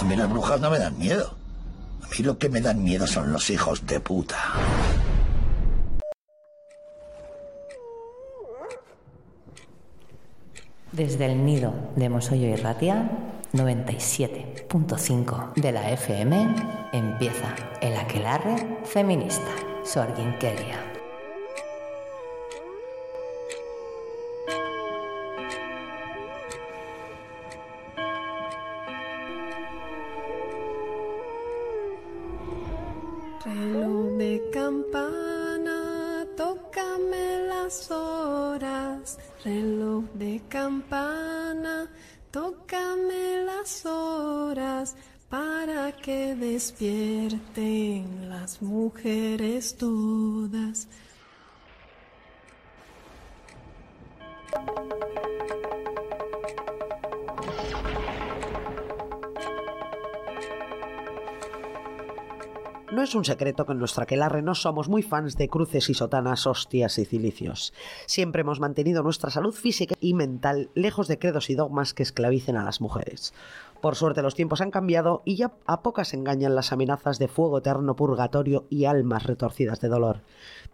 A mí las brujas no me dan miedo. A mí lo que me dan miedo son los hijos de puta. Desde el nido de Mosollo y Ratia, 97.5 de la FM, empieza el aquelarre feminista. Sorginkeria. Despierten las mujeres todas. No es un secreto que en nuestra aquelarre no somos muy fans de cruces y sotanas, hostias y cilicios. Siempre hemos mantenido nuestra salud física y mental lejos de credos y dogmas que esclavicen a las mujeres. Por suerte los tiempos han cambiado y ya a pocas engañan las amenazas de fuego eterno purgatorio y almas retorcidas de dolor.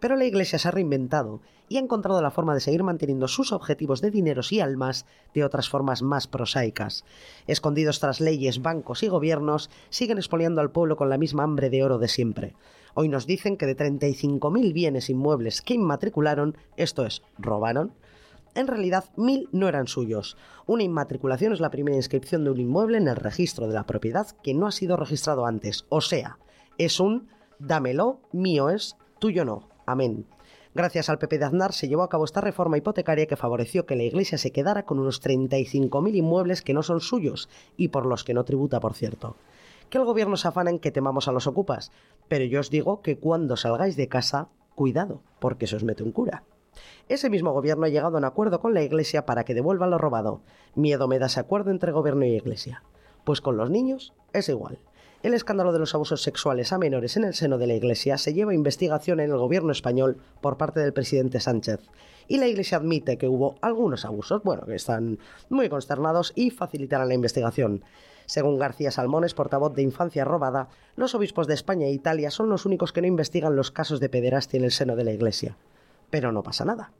Pero la Iglesia se ha reinventado y ha encontrado la forma de seguir manteniendo sus objetivos de dineros y almas de otras formas más prosaicas. Escondidos tras leyes, bancos y gobiernos, siguen expoliando al pueblo con la misma hambre de oro de siempre. Hoy nos dicen que de 35.000 bienes inmuebles que inmatricularon, esto es, robaron, en realidad mil no eran suyos. Una inmatriculación es la primera inscripción de un inmueble en el registro de la propiedad que no ha sido registrado antes. O sea, es un dámelo, mío es, tuyo no. Amén. Gracias al PP de Aznar se llevó a cabo esta reforma hipotecaria que favoreció que la Iglesia se quedara con unos 35.000 inmuebles que no son suyos y por los que no tributa, por cierto. Que el gobierno se afana en que temamos a los ocupas, pero yo os digo que cuando salgáis de casa, cuidado, porque se os mete un cura. Ese mismo gobierno ha llegado a un acuerdo con la Iglesia para que devuelva lo robado. Miedo me da ese acuerdo entre gobierno y Iglesia. Pues con los niños es igual. El escándalo de los abusos sexuales a menores en el seno de la Iglesia se lleva a investigación en el gobierno español por parte del presidente Sánchez. Y la Iglesia admite que hubo algunos abusos, bueno, que están muy consternados y facilitarán la investigación. Según García Salmones, portavoz de Infancia Robada, los obispos de España e Italia son los únicos que no investigan los casos de pederastia en el seno de la Iglesia pero no pasa nada.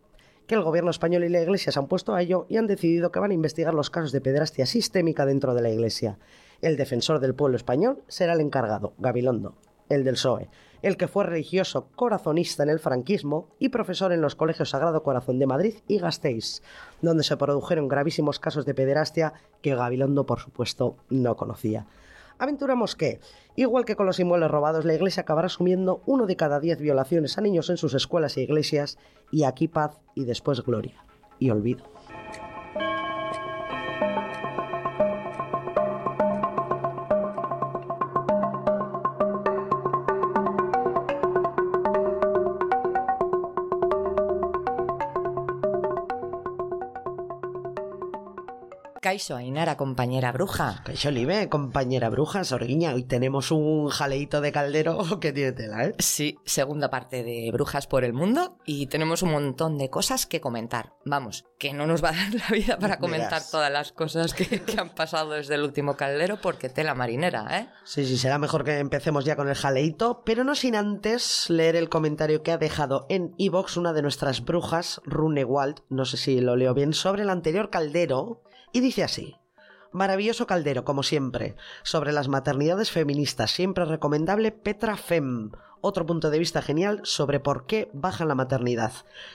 Que el gobierno español y la Iglesia se han puesto a ello y han decidido que van a investigar los casos de pederastia sistémica dentro de la Iglesia. El defensor del pueblo español será el encargado, Gabilondo, el del PSOE, el que fue religioso corazonista en el franquismo y profesor en los colegios Sagrado Corazón de Madrid y Gasteiz, donde se produjeron gravísimos casos de pederastia que Gabilondo, por supuesto, no conocía. Aventuramos que, igual que con los inmuebles robados, la Iglesia acabará asumiendo uno de cada diez violaciones a niños en sus escuelas e iglesias, y aquí paz y después gloria. Y olvido. Caixo Ainara, compañera bruja. Caixo Libe, compañera bruja, Sorguiña, hoy tenemos un jaleito de caldero que tiene tela, ¿eh? Sí, segunda parte de Brujas por el Mundo y tenemos un montón de cosas que comentar. Vamos, que no nos va a dar la vida para comentar todas las cosas que, que han pasado desde el último caldero porque tela marinera, ¿eh? Sí, sí, será mejor que empecemos ya con el jaleito, pero no sin antes leer el comentario que ha dejado en Evox una de nuestras brujas, Runewald, no sé si lo leo bien, sobre el anterior caldero, y dice así. Maravilloso caldero, como siempre. Sobre las maternidades feministas, siempre recomendable Petra Fem. Otro punto de vista genial sobre por qué baja la maternidad.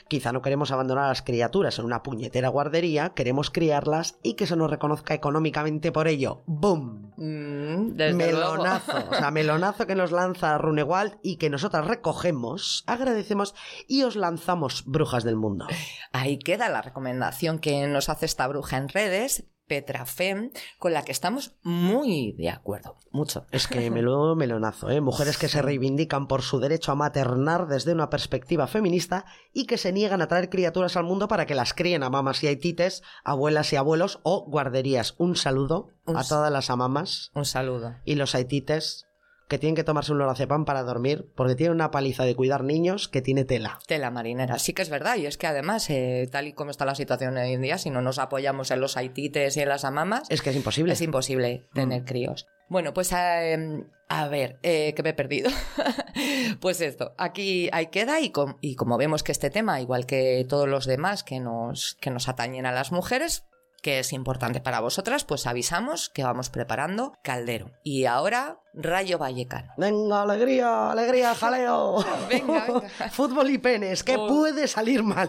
Quizá no queremos abandonar a las criaturas en una puñetera guardería, queremos criarlas y que se nos reconozca económicamente por ello. ¡Boom! Mm, melonazo, o sea, melonazo que nos lanza Runewald y que nosotras recogemos, agradecemos y os lanzamos brujas del mundo. Ahí queda la recomendación que nos hace esta bruja en redes, Petra Fem, con la que estamos muy de acuerdo. Mucho. Es que menudo melonazo, ¿eh? Mujeres que se reivindican por su derecho a maternar desde una perspectiva feminista y que se niegan a traer criaturas al mundo para que las críen a mamas y haitites, abuelas y abuelos o guarderías. Un saludo Un a todas las amamas Un saludo. y los haitites que tienen que tomarse un lorazepam para dormir porque tienen una paliza de cuidar niños que tiene tela. Tela marinera, sí que es verdad, y es que además, eh, tal y como está la situación hoy en día, si no nos apoyamos en los haitites y en las amamas, Es que es imposible. es imposible tener críos. Bueno, pues eh, a ver, eh, que me he perdido. pues esto, aquí ahí queda y, com- y como vemos que este tema, igual que todos los demás que nos, que nos atañen a las mujeres, que es importante para vosotras, pues avisamos que vamos preparando caldero. Y ahora, Rayo Vallecano. Venga, alegría, alegría, jaleo. Venga, venga. Fútbol y penes, ¿qué Oh. puede salir mal?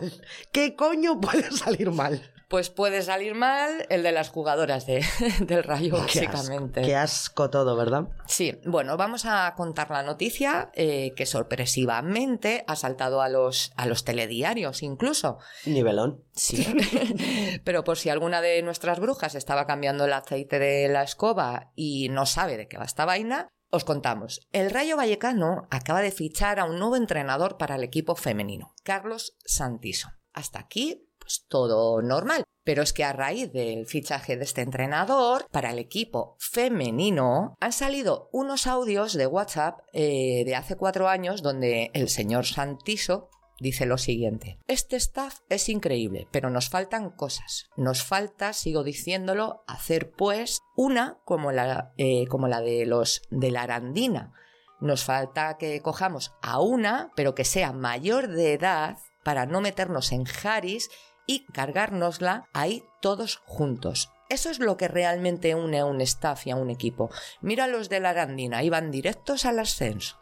¿Qué coño puede salir mal? Pues puede salir mal el de las jugadoras de- del Rayo, básicamente. Qué asco todo, ¿verdad? Sí, bueno, vamos a contar la noticia eh, que sorpresivamente ha saltado a los, a los telediarios incluso. Nivelón. Sí, pero por si alguna de nuestras brujas estaba cambiando el aceite de la escoba y no sabe de qué va esta vaina, os contamos. El Rayo Vallecano acaba de fichar a un nuevo entrenador para el equipo femenino, Carlos Santiso. Hasta aquí, pues todo normal. Pero es que a raíz del fichaje de este entrenador para el equipo femenino han salido unos audios de WhatsApp eh, de hace cuatro años donde el señor Santiso dice lo siguiente. Este staff es increíble, pero nos faltan cosas. Nos falta, sigo diciéndolo, hacer pues una como la, eh, como la de los de la Arandina. Nos falta que cojamos a una, pero que sea mayor de edad para no meternos en Haris y cargárnosla ahí todos juntos. Eso es lo que realmente une a un staff y a un equipo. Mira los de la Arandina, iban directos al ascenso.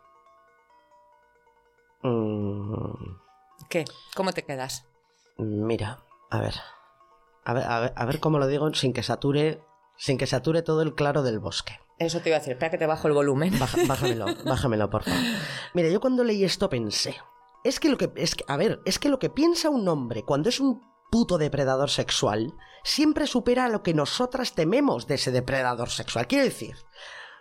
Mm, ¿Qué? ¿Cómo te quedas? mira, a ver. A ver, a ver. a ver cómo lo digo sin que sature. Sin que sature todo el claro del bosque. Eso te iba a decir, espera que te bajo el volumen. Baja- bájamelo, bájamelo, por favor. Mira, yo cuando leí esto pensé. Es que lo que. Es que, a ver, es que lo que piensa un hombre cuando es un puto depredador sexual siempre supera a lo que nosotras tememos de ese depredador sexual. Quiero decir,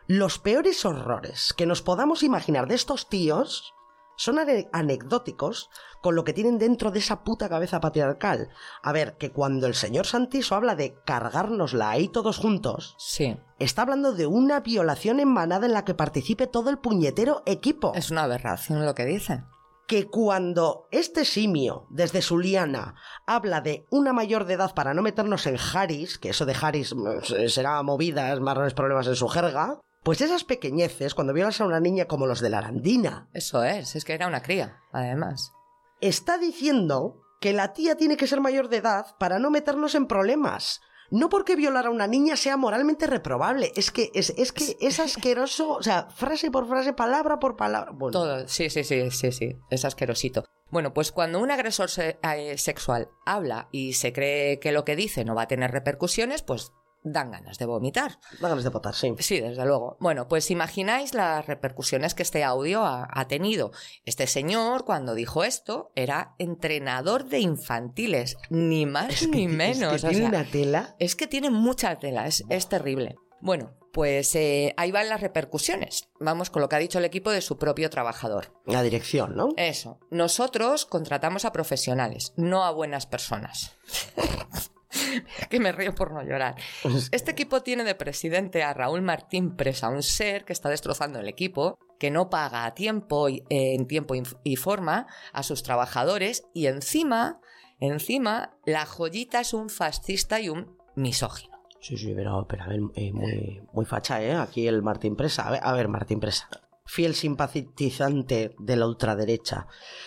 los peores horrores que nos podamos imaginar de estos tíos son ane- anecdóticos con lo que tienen dentro de esa puta cabeza patriarcal. A ver, que cuando el señor Santiso habla de cargárnosla ahí todos juntos, Sí, está hablando de una violación en manada en la que participe todo el puñetero equipo. es una aberración lo que dice. Que cuando este simio, desde su liana, habla de una mayor de edad para no meternos en Haris, que eso de Haris mm, será movidas, marrones problemas en su jerga, pues esas pequeñeces, cuando violas a una niña como los de la Arandina, Eso es, es que era una cría, además. está diciendo que la tía tiene que ser mayor de edad para no meternos en problemas. No porque violar a una niña sea moralmente reprobable, es que es, es que es asqueroso, o sea, frase por frase, palabra por palabra. Bueno, Todo, sí, sí, sí, sí, sí, es asquerosito. Bueno, pues cuando un agresor se- eh, sexual habla y se cree que lo que dice no va a tener repercusiones, pues dan ganas de vomitar. da ganas de potar, sí. Sí, desde luego. Bueno, pues imagináis las repercusiones que este audio ha, ha tenido. Este señor, cuando dijo esto, era entrenador de infantiles, ni más Es que ni ti- es que menos. o tiene sea, una tela. Es que tiene mucha tela, es, es terrible. Bueno, pues eh, ahí van las repercusiones. Vamos con lo que ha dicho el equipo de su propio trabajador. La dirección, ¿no? Eso, nosotros contratamos a profesionales, no a buenas personas. que me río por no llorar. Este equipo tiene de presidente a Raúl Martín Presa, un ser que está destrozando el equipo, que no paga a tiempo y, eh, en tiempo y- forma a sus trabajadores y encima, encima, la joyita es un fascista y un misógino. Sí, sí, pero, pero a ver, eh, muy, muy facha, ¿eh? Aquí el Martín Presa. A ver, a ver, Martín Presa. Fiel simpatizante de la ultraderecha,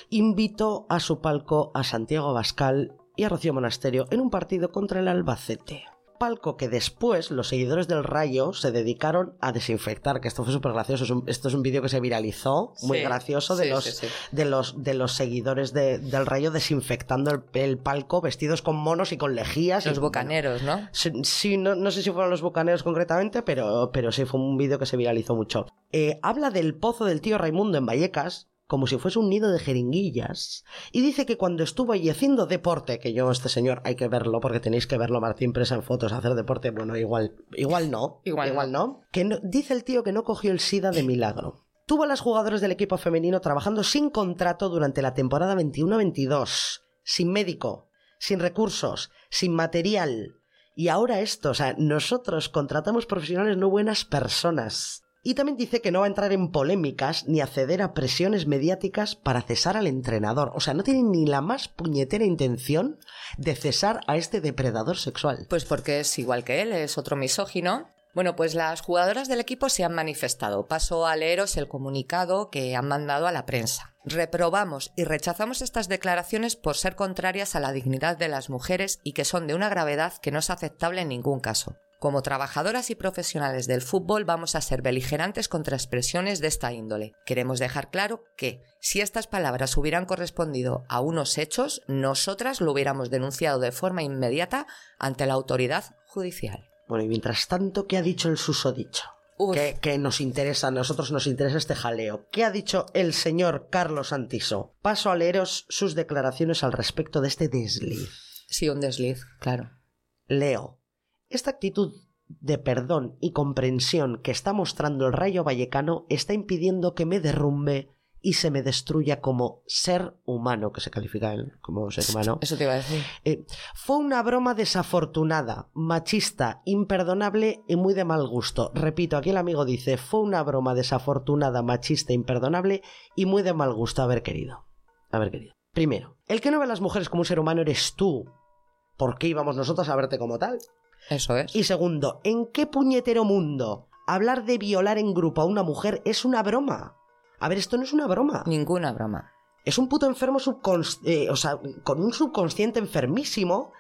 invitó a su palco a Santiago Bascal y a Rocío Monasterio en un partido contra el Albacete. Palco que después los seguidores del Rayo se dedicaron a desinfectar, que esto fue súper gracioso. Es un- esto es un vídeo que se viralizó, muy Sí, gracioso, de sí, los, sí, de los de los seguidores de- del Rayo desinfectando el, el palco vestidos con monos y con lejías. y, Los bueno, bocaneros, ¿no? Sí, sí, no, no sé si fueron los bucaneros concretamente, pero, pero sí fue un vídeo que se viralizó mucho. Eh, habla del pozo del tío Raimundo en Vallecas como si fuese un nido de jeringuillas y dice que cuando estuvo allí haciendo deporte, que yo este señor hay que verlo porque tenéis que verlo Martín Presa en fotos hacer deporte, bueno, igual igual no, Igual no, que no, dice el tío que no cogió el SIDA de milagro. Tuvo a las jugadoras del equipo femenino trabajando sin contrato durante la temporada 21-22, sin médico, sin recursos, sin material. Y ahora esto, o sea, nosotros contratamos profesionales no buenas personas. Y también dice que no va a entrar en polémicas ni a ceder a presiones mediáticas para cesar al entrenador. O sea, no tiene ni la más puñetera intención de cesar a este depredador sexual. Pues porque es igual que él, es otro misógino Bueno, pues las jugadoras del equipo se han manifestado. Paso a leeros el comunicado que han mandado a la prensa. Reprobamos y rechazamos estas declaraciones por ser contrarias a la dignidad de las mujeres y que son de una gravedad que no es aceptable en ningún caso. Como trabajadoras y profesionales del fútbol vamos a ser beligerantes contra expresiones de esta índole. Queremos dejar claro que, si estas palabras hubieran correspondido a unos hechos, nosotras lo hubiéramos denunciado de forma inmediata ante la autoridad judicial. Bueno, y mientras tanto, ¿qué ha dicho el susodicho? Que nos interesa, a nosotros nos interesa este jaleo. ¿Qué ha dicho el señor Carlos Antiso? Paso a leeros sus declaraciones al respecto de este desliz. Sí, un desliz, claro. Leo. Esta actitud de perdón y comprensión que está mostrando el Rayo Vallecano está impidiendo que me derrumbe y se me destruya como ser humano, que se califica él como ser humano. Eso te iba a decir. Eh, fue una broma desafortunada, machista, imperdonable y muy de mal gusto. Repito, aquí el amigo dice, fue una broma desafortunada, machista, imperdonable y muy de mal gusto haber querido. Haber querido. Primero, el que no ve a las mujeres como un ser humano eres tú. ¿Por qué íbamos nosotros a verte como tal? Eso es. Y segundo, ¿en qué puñetero mundo hablar de violar en grupo a una mujer es una broma? A ver, esto no es una broma. Ninguna broma. Es un puto enfermo subconsciente, o sea, con un subconsciente enfermísimo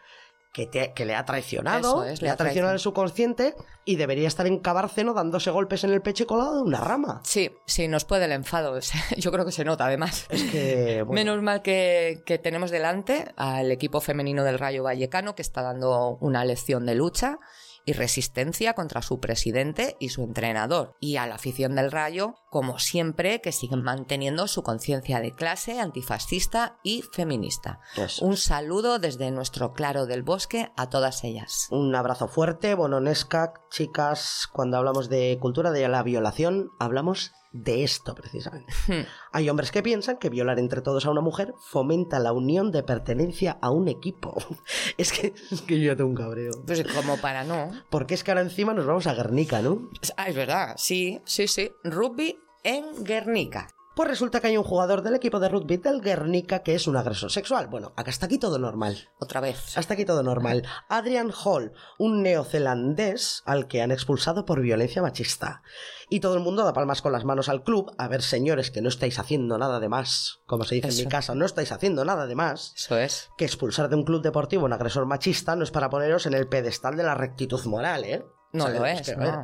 que, te- que le ha traicionado, es, le ha traicionado el subconsciente y debería estar en Cabárceno dándose golpes en el pecho y colado de una rama. Sí, sí, nos puede el enfado. Yo creo que se nota, además. Es que, bueno, Menos mal que, que tenemos delante al equipo femenino del Rayo Vallecano que está dando una lección de lucha y resistencia contra su presidente y su entrenador, y a la afición del Rayo, como siempre, que siguen manteniendo su conciencia de clase, antifascista y feminista. Un saludo desde nuestro claro del bosque a todas ellas. un abrazo fuerte, bononesca, chicas, cuando hablamos de cultura de la violación, hablamos de esto precisamente. Hmm. Hay hombres que piensan que violar entre todos a una mujer fomenta la unión de pertenencia a un equipo. Es que, es que yo ya tengo un cabreo. Pues como para no. Porque es que ahora encima nos vamos a Guernica, ¿no? Ah, es verdad, sí, sí, sí. Rugby en Guernica. Pues resulta que hay un jugador del equipo de rugby del Guernica que es un agresor sexual. Bueno, hasta aquí todo normal. Otra vez. Hasta aquí todo normal. Adrian Hall, un neozelandés al que han expulsado por violencia machista. Y todo el mundo da palmas con las manos al club. A ver, señores, que no estáis haciendo nada de más. Como se dice en mi casa, no estáis haciendo nada de más. Eso es. Que expulsar de un club deportivo a un agresor machista no es para poneros en el pedestal de la rectitud moral, ¿eh? No O sea, lo es que, no.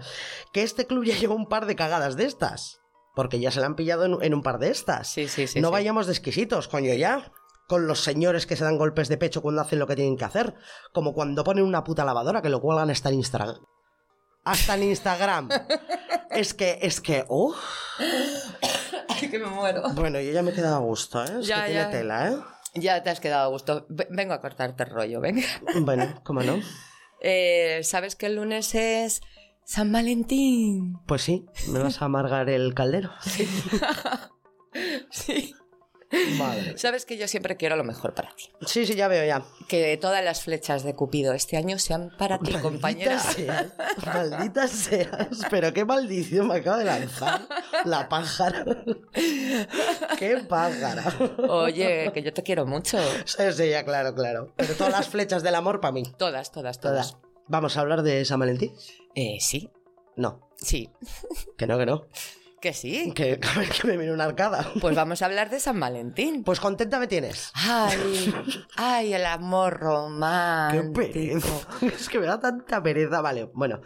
que este club ya lleva un par de cagadas de estas. Porque ya se la han pillado en, en un par de estas. Sí, sí, sí. no sí. vayamos de exquisitos, coño, ya. Con los señores que se dan golpes de pecho cuando hacen lo que tienen que hacer. Como cuando ponen una puta lavadora que lo cuelgan hasta en Instagram. Hasta en Instagram. es que, es que, uh, Ay, que me muero. Bueno, yo ya me he quedado a gusto, ¿eh? Es Ya, que tiene tela, ¿eh? Ya te has quedado a gusto. Ve- Vengo a cortarte el rollo, venga. Bueno, ¿cómo no? Eh, ¿Sabes que el lunes es San Valentín? Pues sí, me vas a amargar el caldero. Sí. Madre. Sabes que yo siempre quiero lo mejor para ti. Sí, sí, ya veo ya. Que todas las flechas de Cupido este año sean para ti, compañera. Seas, maldita seas, pero qué maldición me acaba de lanzar la pájara. qué pájara. Oye, que yo te quiero mucho. Sí, sí, ya, claro, claro. Pero todas las flechas del amor para mí. Todas, todas, todas. Todas. ¿Vamos a hablar de San Valentín? Eh, sí, No, sí. que no, que no. Que sí. Que, que me viene una arcada. Pues vamos a hablar de San Valentín. Pues contenta me tienes. Ay, ay, el amor Qué romántico. pereza. Es que me da tanta pereza. Vale, bueno.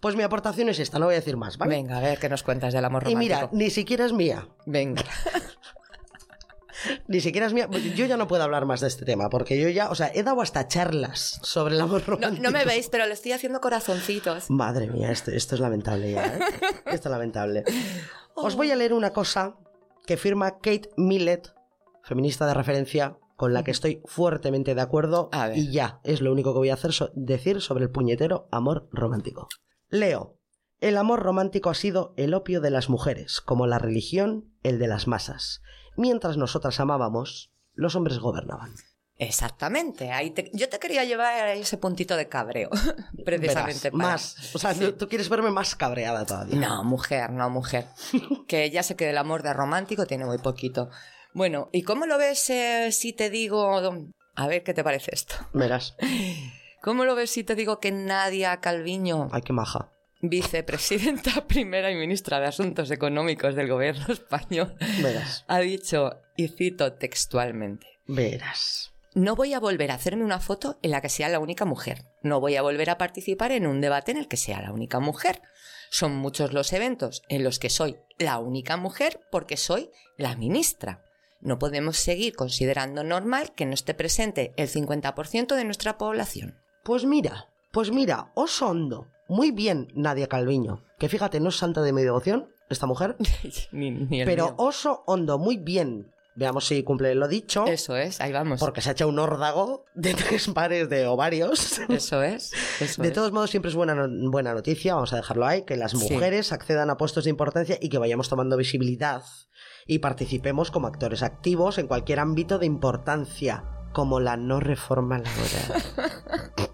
Pues mi aportación es esta, no voy a decir más, ¿vale? Venga, a ver qué nos cuentas del amor y romántico. mira, ni siquiera es mía. Venga. Ni siquiera es mía. Yo ya no puedo hablar más de este tema, porque yo ya, o sea, he dado hasta charlas sobre el amor romántico. no me veis, pero le estoy haciendo corazoncitos. Madre mía, esto, esto es lamentable ya, ¿eh? Esto es lamentable. Os voy a leer una cosa que firma Kate Millett, feminista de referencia, con la que estoy fuertemente de acuerdo. Y ya, es lo único que voy a hacer so- decir sobre el puñetero amor romántico. Leo. El amor romántico ha sido el opio de las mujeres, como la religión, el de las masas. Mientras nosotras amábamos, los hombres gobernaban. Exactamente. Ahí te- yo te quería llevar a ese puntito de cabreo. Precisamente Verás, para- más. O sea, tú- tú quieres verme más cabreada todavía. No, mujer, no, mujer. Que ya sé que del amor de romántico tiene muy poquito. Bueno, ¿y cómo lo ves eh, si te digo... A ver qué te parece esto. Verás. ¿Cómo lo ves si te digo que Nadia Calviño Ay, qué maja. Vicepresidenta primera y ministra de Asuntos Económicos del gobierno español, Verás, ha dicho, y cito textualmente, verás. no voy a volver a hacerme una foto en la que sea la única mujer. No voy a volver a participar en un debate en el que sea la única mujer. Son muchos los eventos en los que soy la única mujer porque soy la ministra. No podemos seguir considerando normal que no esté presente el 50% de nuestra población. Pues mira, pues mira, oso hondo. Muy bien, Nadia Calviño. Que fíjate, no es santa de mi devoción, esta mujer. ni, ni el pero mío. oso hondo, muy bien. Veamos si cumple lo dicho. Eso es, ahí vamos. Porque se ha hecho un órdago de tres pares de ovarios. Eso es. Eso De es. todos modos, siempre es buena, no- buena noticia, vamos a dejarlo ahí, que las Sí. mujeres accedan a puestos de importancia y que vayamos tomando visibilidad y participemos como actores activos en cualquier ámbito de importancia, como la no reforma laboral.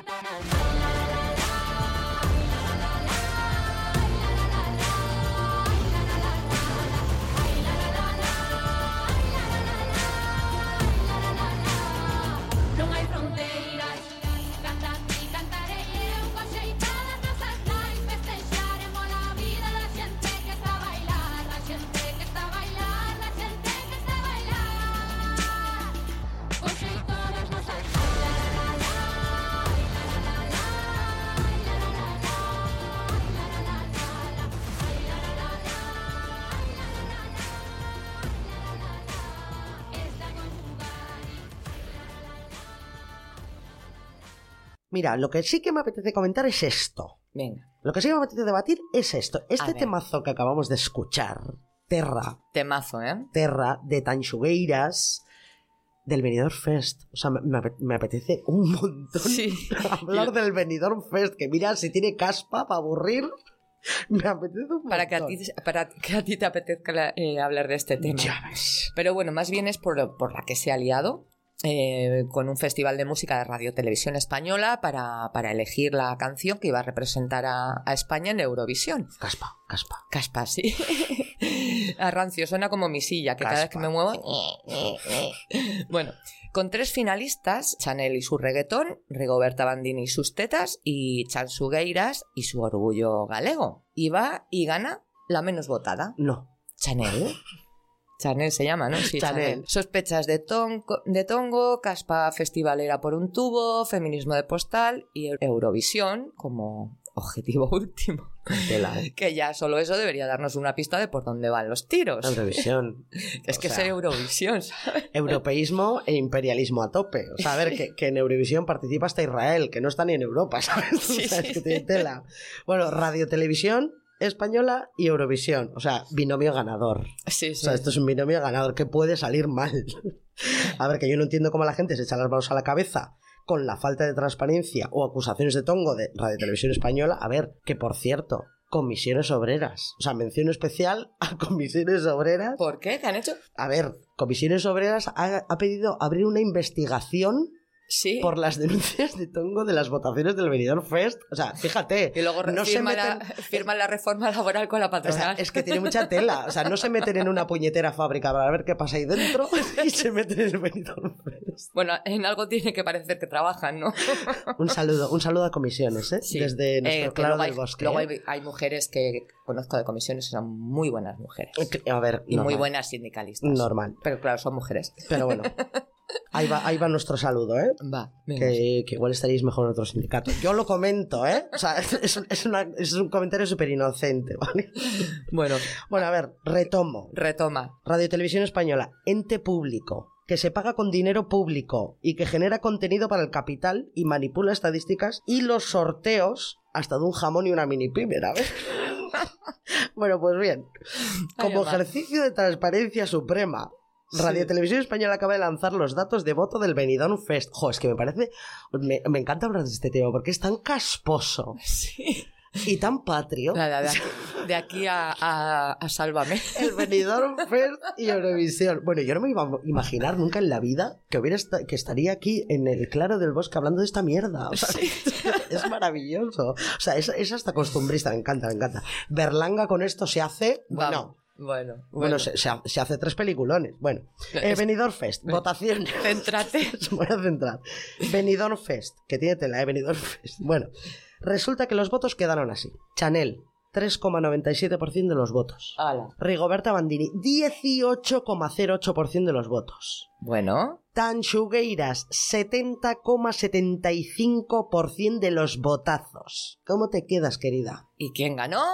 Superman. Mira, lo que sí que me apetece comentar es esto. Venga, Lo que sí que me apetece debatir es esto. Este temazo que acabamos de escuchar, Terra, temazo, ¿eh? Terra, de Tanxugueiras, del Benidorm Fest. O sea, me, me ape- me apetece un montón Sí. hablar del Benidorm Fest, que mira, si tiene caspa para aburrir, me apetece un Para que, a montón. ti, para que a ti te apetezca la- eh, hablar de este tema. Ya ves. Pero bueno, más bien es por, por la que se ha liado eh, con un festival de música de Radio Televisión Española para, para elegir la canción que iba a representar a, a España en Eurovisión. Caspa, caspa. Caspa, sí. A rancio, suena como mi silla, que cada vez que me muevo... Bueno, con tres finalistas, Chanel y su reggaetón, Rigoberta Bandini y sus tetas y Chansugueiras y su orgullo galego. Y va y gana la menos votada. No. Chanel. Chanel se llama, ¿no? Sí, Chanel. Chanel. Sospechas de, tongo, de tongo, caspa festivalera por un tubo, feminismo de postal y Eurovisión como objetivo último. Tela. Que ya solo eso debería darnos una pista de por dónde van los tiros. Eurovisión. Es que sea, es Eurovisión, ¿sabes? Europeísmo e imperialismo a tope. O sea, a ver, que, que en Eurovisión participa hasta Israel, que no está ni en Europa, ¿sabes? Sí, o sea, sí, es que tiene tela. Bueno, Radio Televisión Española y Eurovisión. O sea, binomio ganador. Sí, O sí. sea, esto es un binomio ganador. ¿Qué puede salir mal? A ver, que yo no entiendo cómo la gente se echa las manos a la cabeza con la falta de transparencia o acusaciones de tongo de Radio Televisión Española. A ver, que por cierto, comisiones obreras. O sea, mención especial a comisiones obreras. ¿Por qué? ¿Qué han hecho? A ver, Comisiones Obreras ha, ha pedido abrir una investigación Sí. por las denuncias de Tongo de las votaciones del Benidorm Fest. O sea, fíjate. Y luego no se la, meten- firma la reforma laboral con la O sea, patronal. es que tiene mucha tela. O sea, no se meten en una puñetera fábrica para ver qué pasa ahí dentro y se meten en el Benidorm Fest. Bueno, en algo tiene que parecer que trabajan, ¿no? Un saludo, un saludo a comisiones, ¿eh? Sí. Desde nuestro Eh, que claro del hay, bosque. luego ¿eh? hay, hay mujeres que conozco de comisiones que son muy buenas mujeres. A ver, Y muy buenas sindicalistas. Normal. Pero claro, son mujeres. Pero bueno. Ahí va, ahí va nuestro saludo, ¿eh? Va, venga. Que, que igual estaréis mejor en otro sindicato. Yo lo comento, ¿eh? O sea, es, un- es una- es un comentario súper inocente, ¿vale? Bueno, Bueno, a ver, retomo. retoma. Radio Televisión Española, ente público, que se paga con dinero público y que genera contenido para el capital y manipula estadísticas y los sorteos hasta de un jamón y una mini pyme, ¿sabes? Bueno, pues bien, como ejercicio de transparencia suprema, Radio Sí. Televisión Española acaba de lanzar los datos de voto del Benidorm Fest. Jo, es que me parece... Me, me encanta hablar de este tema porque es tan casposo Sí. y tan patrio. De aquí, de aquí a, a- a Sálvame. El Benidorm Fest y Eurovisión. Bueno, yo no me iba a imaginar nunca en la vida que hubiera esta- que estaría aquí en el claro del bosque hablando de esta mierda. O sea, es maravilloso. O sea, es, es hasta costumbrista, me encanta, me encanta. Berlanga con esto se hace, bueno. Bueno, bueno. bueno, se, se ha- se hace tres peliculones. Bueno, eh, Benidorm Fest, votación. Céntrate. Voy a centrar. Benidorm Fest, que tiene tela, ¿eh? Benidorm Fest. Bueno, resulta que los votos quedaron así. Chanel, 3,97% de los votos. Ala. Rigoberta Bandini, 18,08% de los votos. Bueno, Tanchugueiras, 70,75% de los votazos. ¿Cómo te quedas, querida? ¿y quién ganó?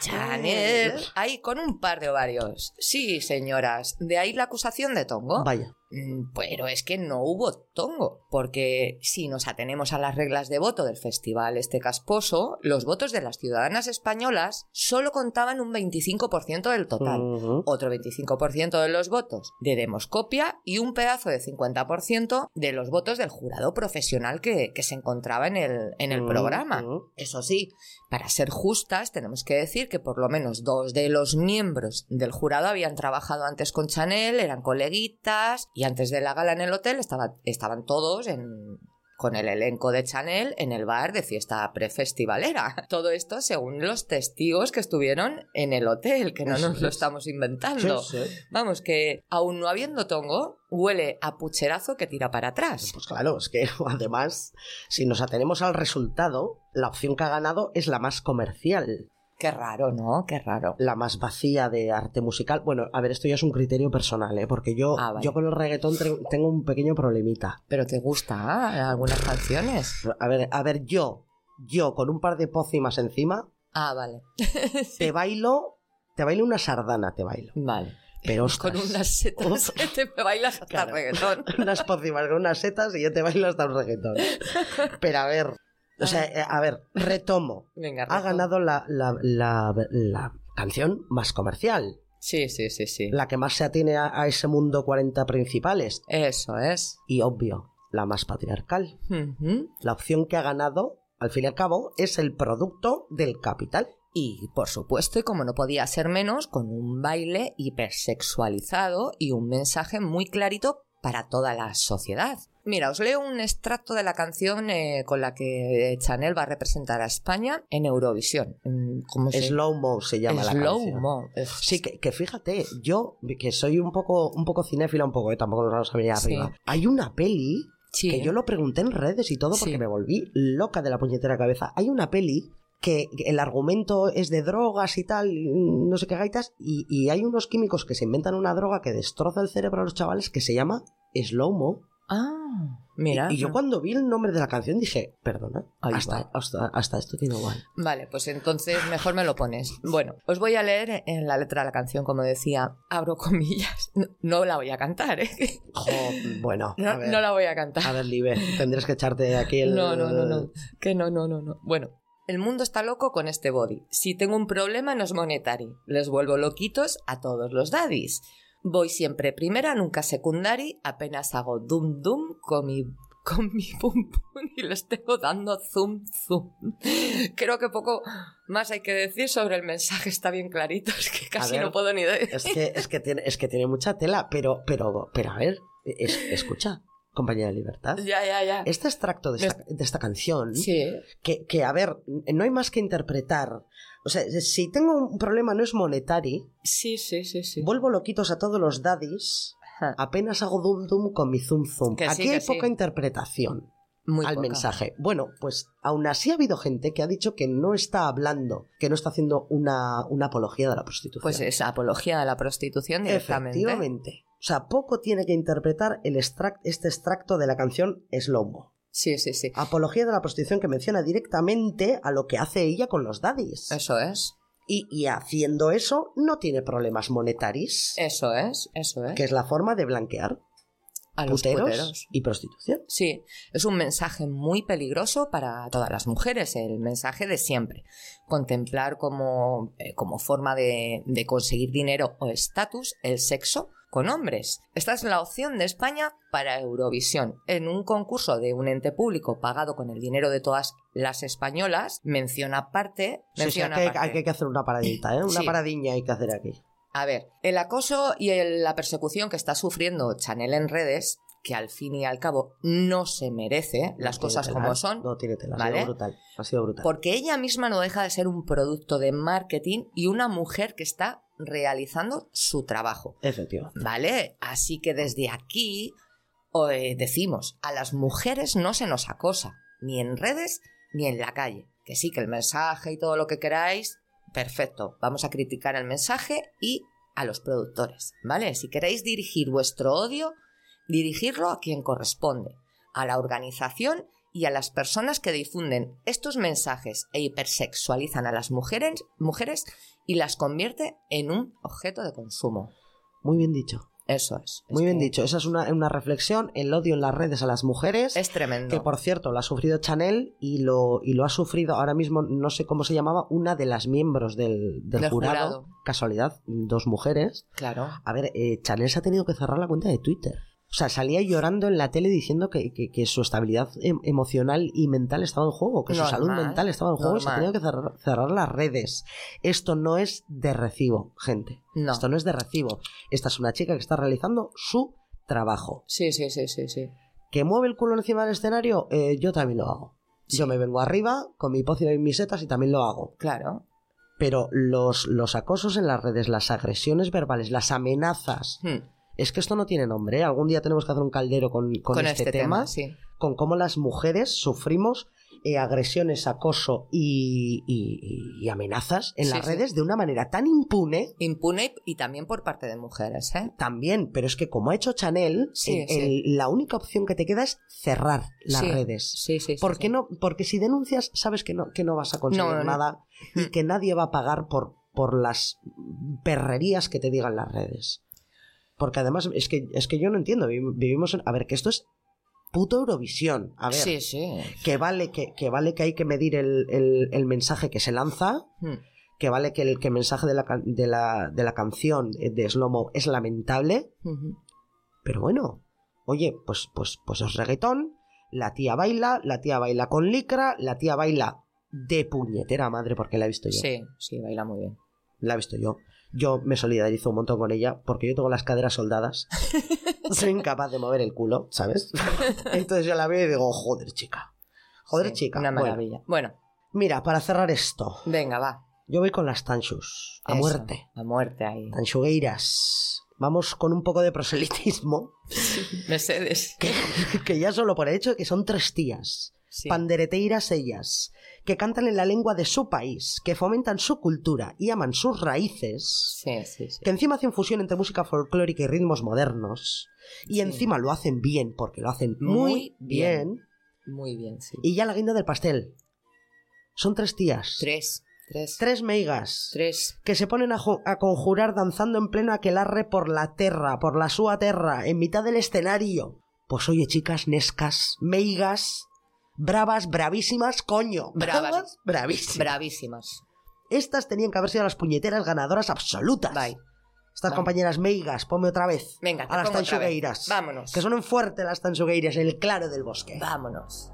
Chanel. Ahí con un par de ovarios. Sí, señoras. De ahí la acusación de Tongo. Vaya. Mm, Pero es que no hubo tongo, porque si nos atenemos a las reglas de voto del festival este casposo, los votos de las ciudadanas españolas solo contaban un 25% del total. Ujú. Otro 25% de los votos de Demoscopia y un pedazo de 50% de los votos del jurado profesional que, que se encontraba en el, en el programa. Eso sí, para ser justas, tenemos que decir que por lo menos dos de los miembros del jurado habían trabajado antes con Chanel, eran coleguitas, y antes de la gala en el hotel estaba- estaban todos en, con el elenco de Chanel en el bar de fiesta prefestivalera. Todo esto según los testigos que estuvieron en el hotel, que no nos lo es. estamos inventando. Sí, sí. Vamos, que aún no habiendo tongo, huele a pucherazo que tira para atrás. Pues claro, es que además, si nos atenemos al resultado, la opción que ha ganado es la más comercial, Qué raro, ¿no? Qué raro. la más vacía de arte musical. Bueno, a ver, esto ya es un criterio personal, ¿eh? Porque yo, Ah, vale. yo con el reggaetón tengo un pequeño problemita. ¿Pero te gusta ah, algunas canciones? A ver, a ver, yo, yo con un par de pócimas encima, Ah, vale. te bailo, te bailo una sardana, te bailo. Vale. Pero Con ostras, unas setas te me bailas hasta Claro. reggaetón. unas pócimas con unas setas y yo te bailo hasta un reggaetón. Pero a ver, o sea, eh, a ver, retomo. Venga, Ha ganado la, la, la, la canción más comercial, Sí, sí, sí, sí. la que más se atiene a, a ese mundo 40 principales Eso es. y obvio, la más patriarcal. La opción que ha ganado, al fin y al cabo, es el producto del capital. Y por supuesto, y como no podía ser menos, con un baile hipersexualizado y un mensaje muy clarito para toda la sociedad. Mira, os leo un extracto de la canción eh, con la que Chanel va a representar a España en Eurovisión. Mm, ¿Cómo se Slow Mo se llama la Slow canción. Mo. Sí, que, que fíjate, yo, que soy un poco, un poco cinéfila, un poco, eh, tampoco nos vamos a venir Sí. arriba. Hay una peli Sí. que yo lo pregunté en redes y todo porque Sí. me volví loca de la puñetera cabeza. Hay una peli que el argumento es de drogas y tal, y no sé qué gaitas, y, y hay unos químicos que se inventan una droga que destroza el cerebro a los chavales que se llama Slow Mo. Ah, mira. Y, y yo cuando vi el nombre de la canción dije, perdona, hasta, hasta, hasta esto tiene igual. Vale, pues entonces mejor me lo pones. Bueno, os voy a leer en la letra de la canción, como decía, abro comillas. No, no la voy a cantar, ¿eh? Jo, bueno, No, a ver, no la voy a cantar. a ver, Libe, tendrías que echarte aquí el... No, no, no, no. Que no, no, no, no. Bueno, el mundo está loco con este body. Si tengo un problema no es monetary. Les vuelvo loquitos a todos los daddies. Voy siempre primera, nunca secundary. Apenas hago dum dum con mi con mi pum pum y les tengo dando zoom zoom. Creo que poco más hay que decir sobre el mensaje, está bien clarito, es que casi ver, no puedo ni decir. Es que, es que tiene, es que tiene mucha tela, pero, pero, pero a ver, es- escucha, compañía de libertad. Ya, ya, ya. Este extracto de esta, de esta canción, Sí, que, que, a ver, no hay más que interpretar. O sea, si tengo un problema no es monetary, sí, sí, sí, sí. vuelvo loquitos a todos los daddies, apenas hago dum dum con mi. Que sí, Aquí hay sí. poca interpretación Muy al poca. mensaje. Bueno, pues aún así ha habido gente que ha dicho que no está hablando, que no está haciendo una, una apología de la prostitución. Pues es apología de la prostitución directamente. Efectivamente. O sea, poco tiene que interpretar el extract- este extracto de la canción Slow Mo. Sí, sí, sí. Apología de la prostitución que menciona directamente a lo que hace ella con los daddies. Eso es. Y, y haciendo eso no tiene problemas monetaris, Eso es, eso es. que es la forma de blanquear. A los puteros puteros. y prostitución. Sí, es un mensaje muy peligroso para todas las mujeres, el mensaje de siempre. Contemplar como, eh, como forma de, de conseguir dinero o estatus el sexo con hombres. Esta es la opción de España para Eurovisión. En un concurso de un ente público pagado con el dinero de todas las españolas, menciona aparte... Sí, sí, menciona hay, que, hay que hacer una paradita, ¿eh? Una Sí. paradiña hay que hacer aquí. A ver, el acoso y el- la persecución que está sufriendo Chanel en redes, que al fin y al cabo no se merece las No cosas como son, No tiene tela, ha ¿vale? sido brutal. Ha sido brutal. porque ella misma no deja de ser un producto de marketing y una mujer que está realizando su trabajo. Efectivamente. ¿Vale? Así que desde aquí eh, decimos, a las mujeres no se nos acosa, ni en redes ni en la calle. Que sí, que el mensaje y todo lo que queráis, perfecto. Vamos a criticar el mensaje y a los productores, ¿vale? Si queréis dirigir vuestro odio, dirigirlo a quien corresponde, a la organización y a las personas que difunden estos mensajes e hipersexualizan a las mujeres, mujeres y las convierte en un objeto de consumo. Muy bien dicho. Eso es. Es Muy bien que dicho. Esa es una, una reflexión. El odio en las redes a las mujeres. Es tremendo. Que por cierto, lo ha sufrido Chanel y lo, y lo ha sufrido ahora mismo, no sé cómo se llamaba, una de las miembros del, del Del jurado. jurado. Casualidad, dos mujeres. Claro. A ver, eh, Chanel se ha tenido que cerrar la cuenta de Twitter. O sea, salía llorando en la tele diciendo que, que- que su estabilidad em- emocional y mental estaba en juego, que su Normal, salud mental estaba en juego y se ha normal. tenido que cerrar, cerrar las redes. Esto no es de recibo, gente. No. Esto no es de recibo. Esta es una chica que está realizando su trabajo. Sí, sí, sí, sí, sí. ¿Que mueve el culo encima del escenario? Eh, yo también lo hago. Yo me vengo arriba con mi pócima y mis setas y también lo hago. Claro. Pero los, los acosos en las redes, las agresiones verbales, las amenazas, Hmm. Es que esto no tiene nombre. ¿eh? Algún día tenemos que hacer un caldero con, con Con, este, este, tema, tema, sí. con cómo las mujeres sufrimos eh, agresiones, acoso y, y- y amenazas en Sí, las sí. redes de una manera tan impune Impune y también por parte de mujeres, ¿eh? también, pero es que como ha hecho Chanel, Sí, el- sí. el- la única opción que te queda es cerrar las redes. Sí, sí. ¿Por qué no? Porque si denuncias, sabes que no, que no vas a conseguir No, no. nada y Hmm. que nadie va a pagar por, por las perrerías que te digan las redes. Porque además, es que, es que yo no entiendo. vi- Vivimos en. A ver, que esto es puto Eurovisión. A ver, Sí, sí. que vale que, que vale que hay que medir el, el- el mensaje que se lanza. Hmm. Que vale que el, que el mensaje de la, de, la, de la canción de Slomo es lamentable. Pero bueno, oye, pues, pues, pues es reggaetón, la tía baila, la tía baila con licra, la tía baila de puñetera madre porque la he visto yo. Sí, sí, baila muy bien. La he visto yo. Yo me solidarizo un montón con ella porque yo tengo las caderas soldadas. Soy incapaz de mover el culo, ¿sabes? Entonces yo la veo y digo, joder, chica. Joder, Sí, chica. Una Bueno, maravilla. Bueno, mira, para cerrar esto, venga, va. yo voy con las tanchus. A Eso, muerte. A muerte ahí. Tanchugueiras. Vamos con un poco de proselitismo. Mercedes. que, que ya solo por el hecho de que son tres tías, Sí. pandereteiras ellas, que cantan en la lengua de su país, que fomentan su cultura y aman sus raíces, Sí, sí, sí. que encima hacen fusión entre música folclórica y ritmos modernos, y encima lo hacen bien, porque lo hacen muy, Muy bien. bien. Muy bien, sí. y ya la guinda del pastel. Son tres tías, Tres. Tres. tres meigas, Tres. que se ponen a, a conjurar danzando en pleno aquelarre por la terra, por la sua terra, en mitad del escenario. Pues oye, chicas, nescas, meigas, bravas, bravísimas, coño. Bravas. bravísimas. Bravísimas. Estas tenían que haber sido las puñeteras ganadoras absolutas. Bye. Estas Vamos. compañeras meigas, ponme otra vez. Venga, te a las pongo otra vez. tanchugueiras. Vámonos. Que suenen fuerte las tanchugueiras en el claro del bosque. Vámonos.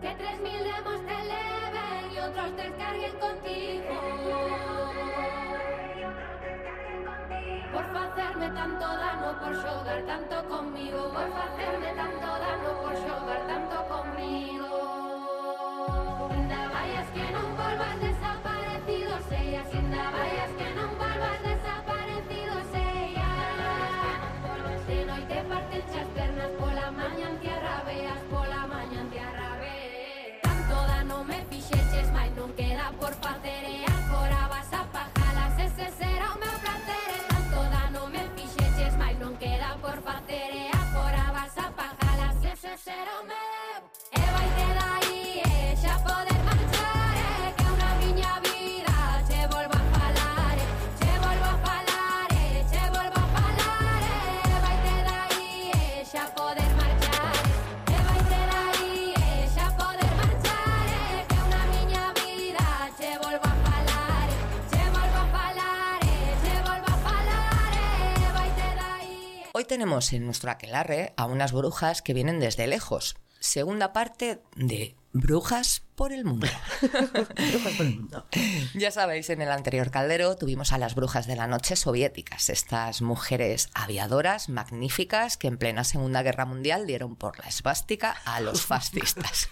Que tres mil demos te eleven y otros descarguen contigo. facerme tanto dano por xogar tanto conmigo Por facerme tanto dano por xogar tanto conmigo. Pajalas ese será tenemos en nuestro aquelarre a unas brujas que vienen desde lejos. Segunda parte de Brujas por el Mundo. Ya sabéis, en el anterior caldero tuvimos a las brujas de la noche soviéticas, estas mujeres aviadoras magníficas que en plena Segunda Guerra Mundial dieron por la esvástica a los fascistas.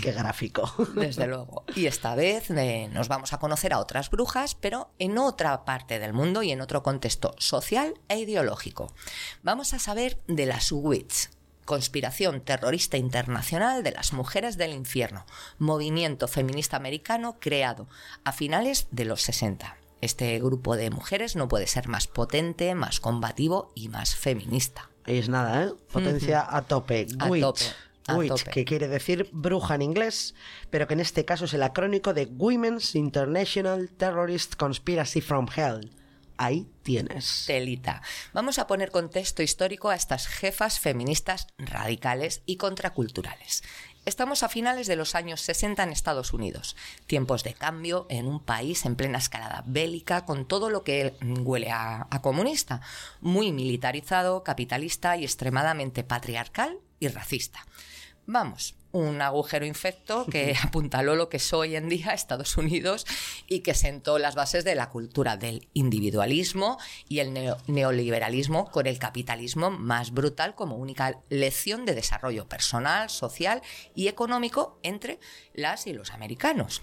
Qué gráfico. Desde luego. Y esta vez eh, nos vamos a conocer a otras brujas, pero en otra parte del mundo y en otro contexto social e ideológico. Vamos a saber de las witch, conspiración terrorista internacional de las mujeres del infierno, movimiento feminista americano creado a finales de los 60. Este grupo de mujeres no puede ser más potente, más combativo y más feminista. Es nada, ¿eh? Potencia a tope. A Witch. tope, a Witch, tope. que quiere decir bruja en inglés, pero que en este caso es el acrónico de Women's International Terrorist Conspiracy from Hell. Ahí tienes. Telita. Vamos a poner contexto histórico a estas jefas feministas radicales y contraculturales. Estamos a finales de los años 60 en Estados Unidos, tiempos de cambio en un país en plena escalada bélica con todo lo que huele a, a comunista, muy militarizado, capitalista y extremadamente patriarcal y racista. Vamos, un agujero infecto que apuntaló lo que es hoy en día Estados Unidos y que sentó las bases de la cultura del individualismo y el neo- neoliberalismo con el capitalismo más brutal como única lección de desarrollo personal, social y económico entre las y los americanos.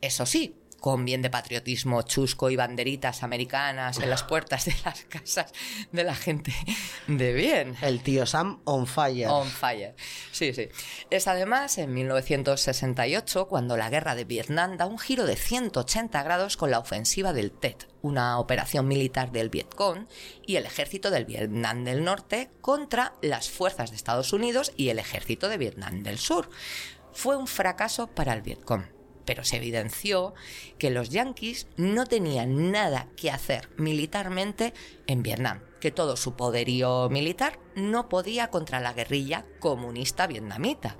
Eso sí, con bien de patriotismo chusco y banderitas americanas en las puertas de las casas de la gente de bien. El tío Sam on fire. On fire. Sí, sí. Es además en 1968 cuando la guerra de Vietnam da un giro de 180 grados con la ofensiva del TET, una operación militar del Vietcong y el ejército del Vietnam del Norte contra las fuerzas de Estados Unidos y el ejército de Vietnam del Sur. Fue un fracaso para el Vietcong pero se evidenció que los yanquis no tenían nada que hacer militarmente en Vietnam, que todo su poderío militar no podía contra la guerrilla comunista vietnamita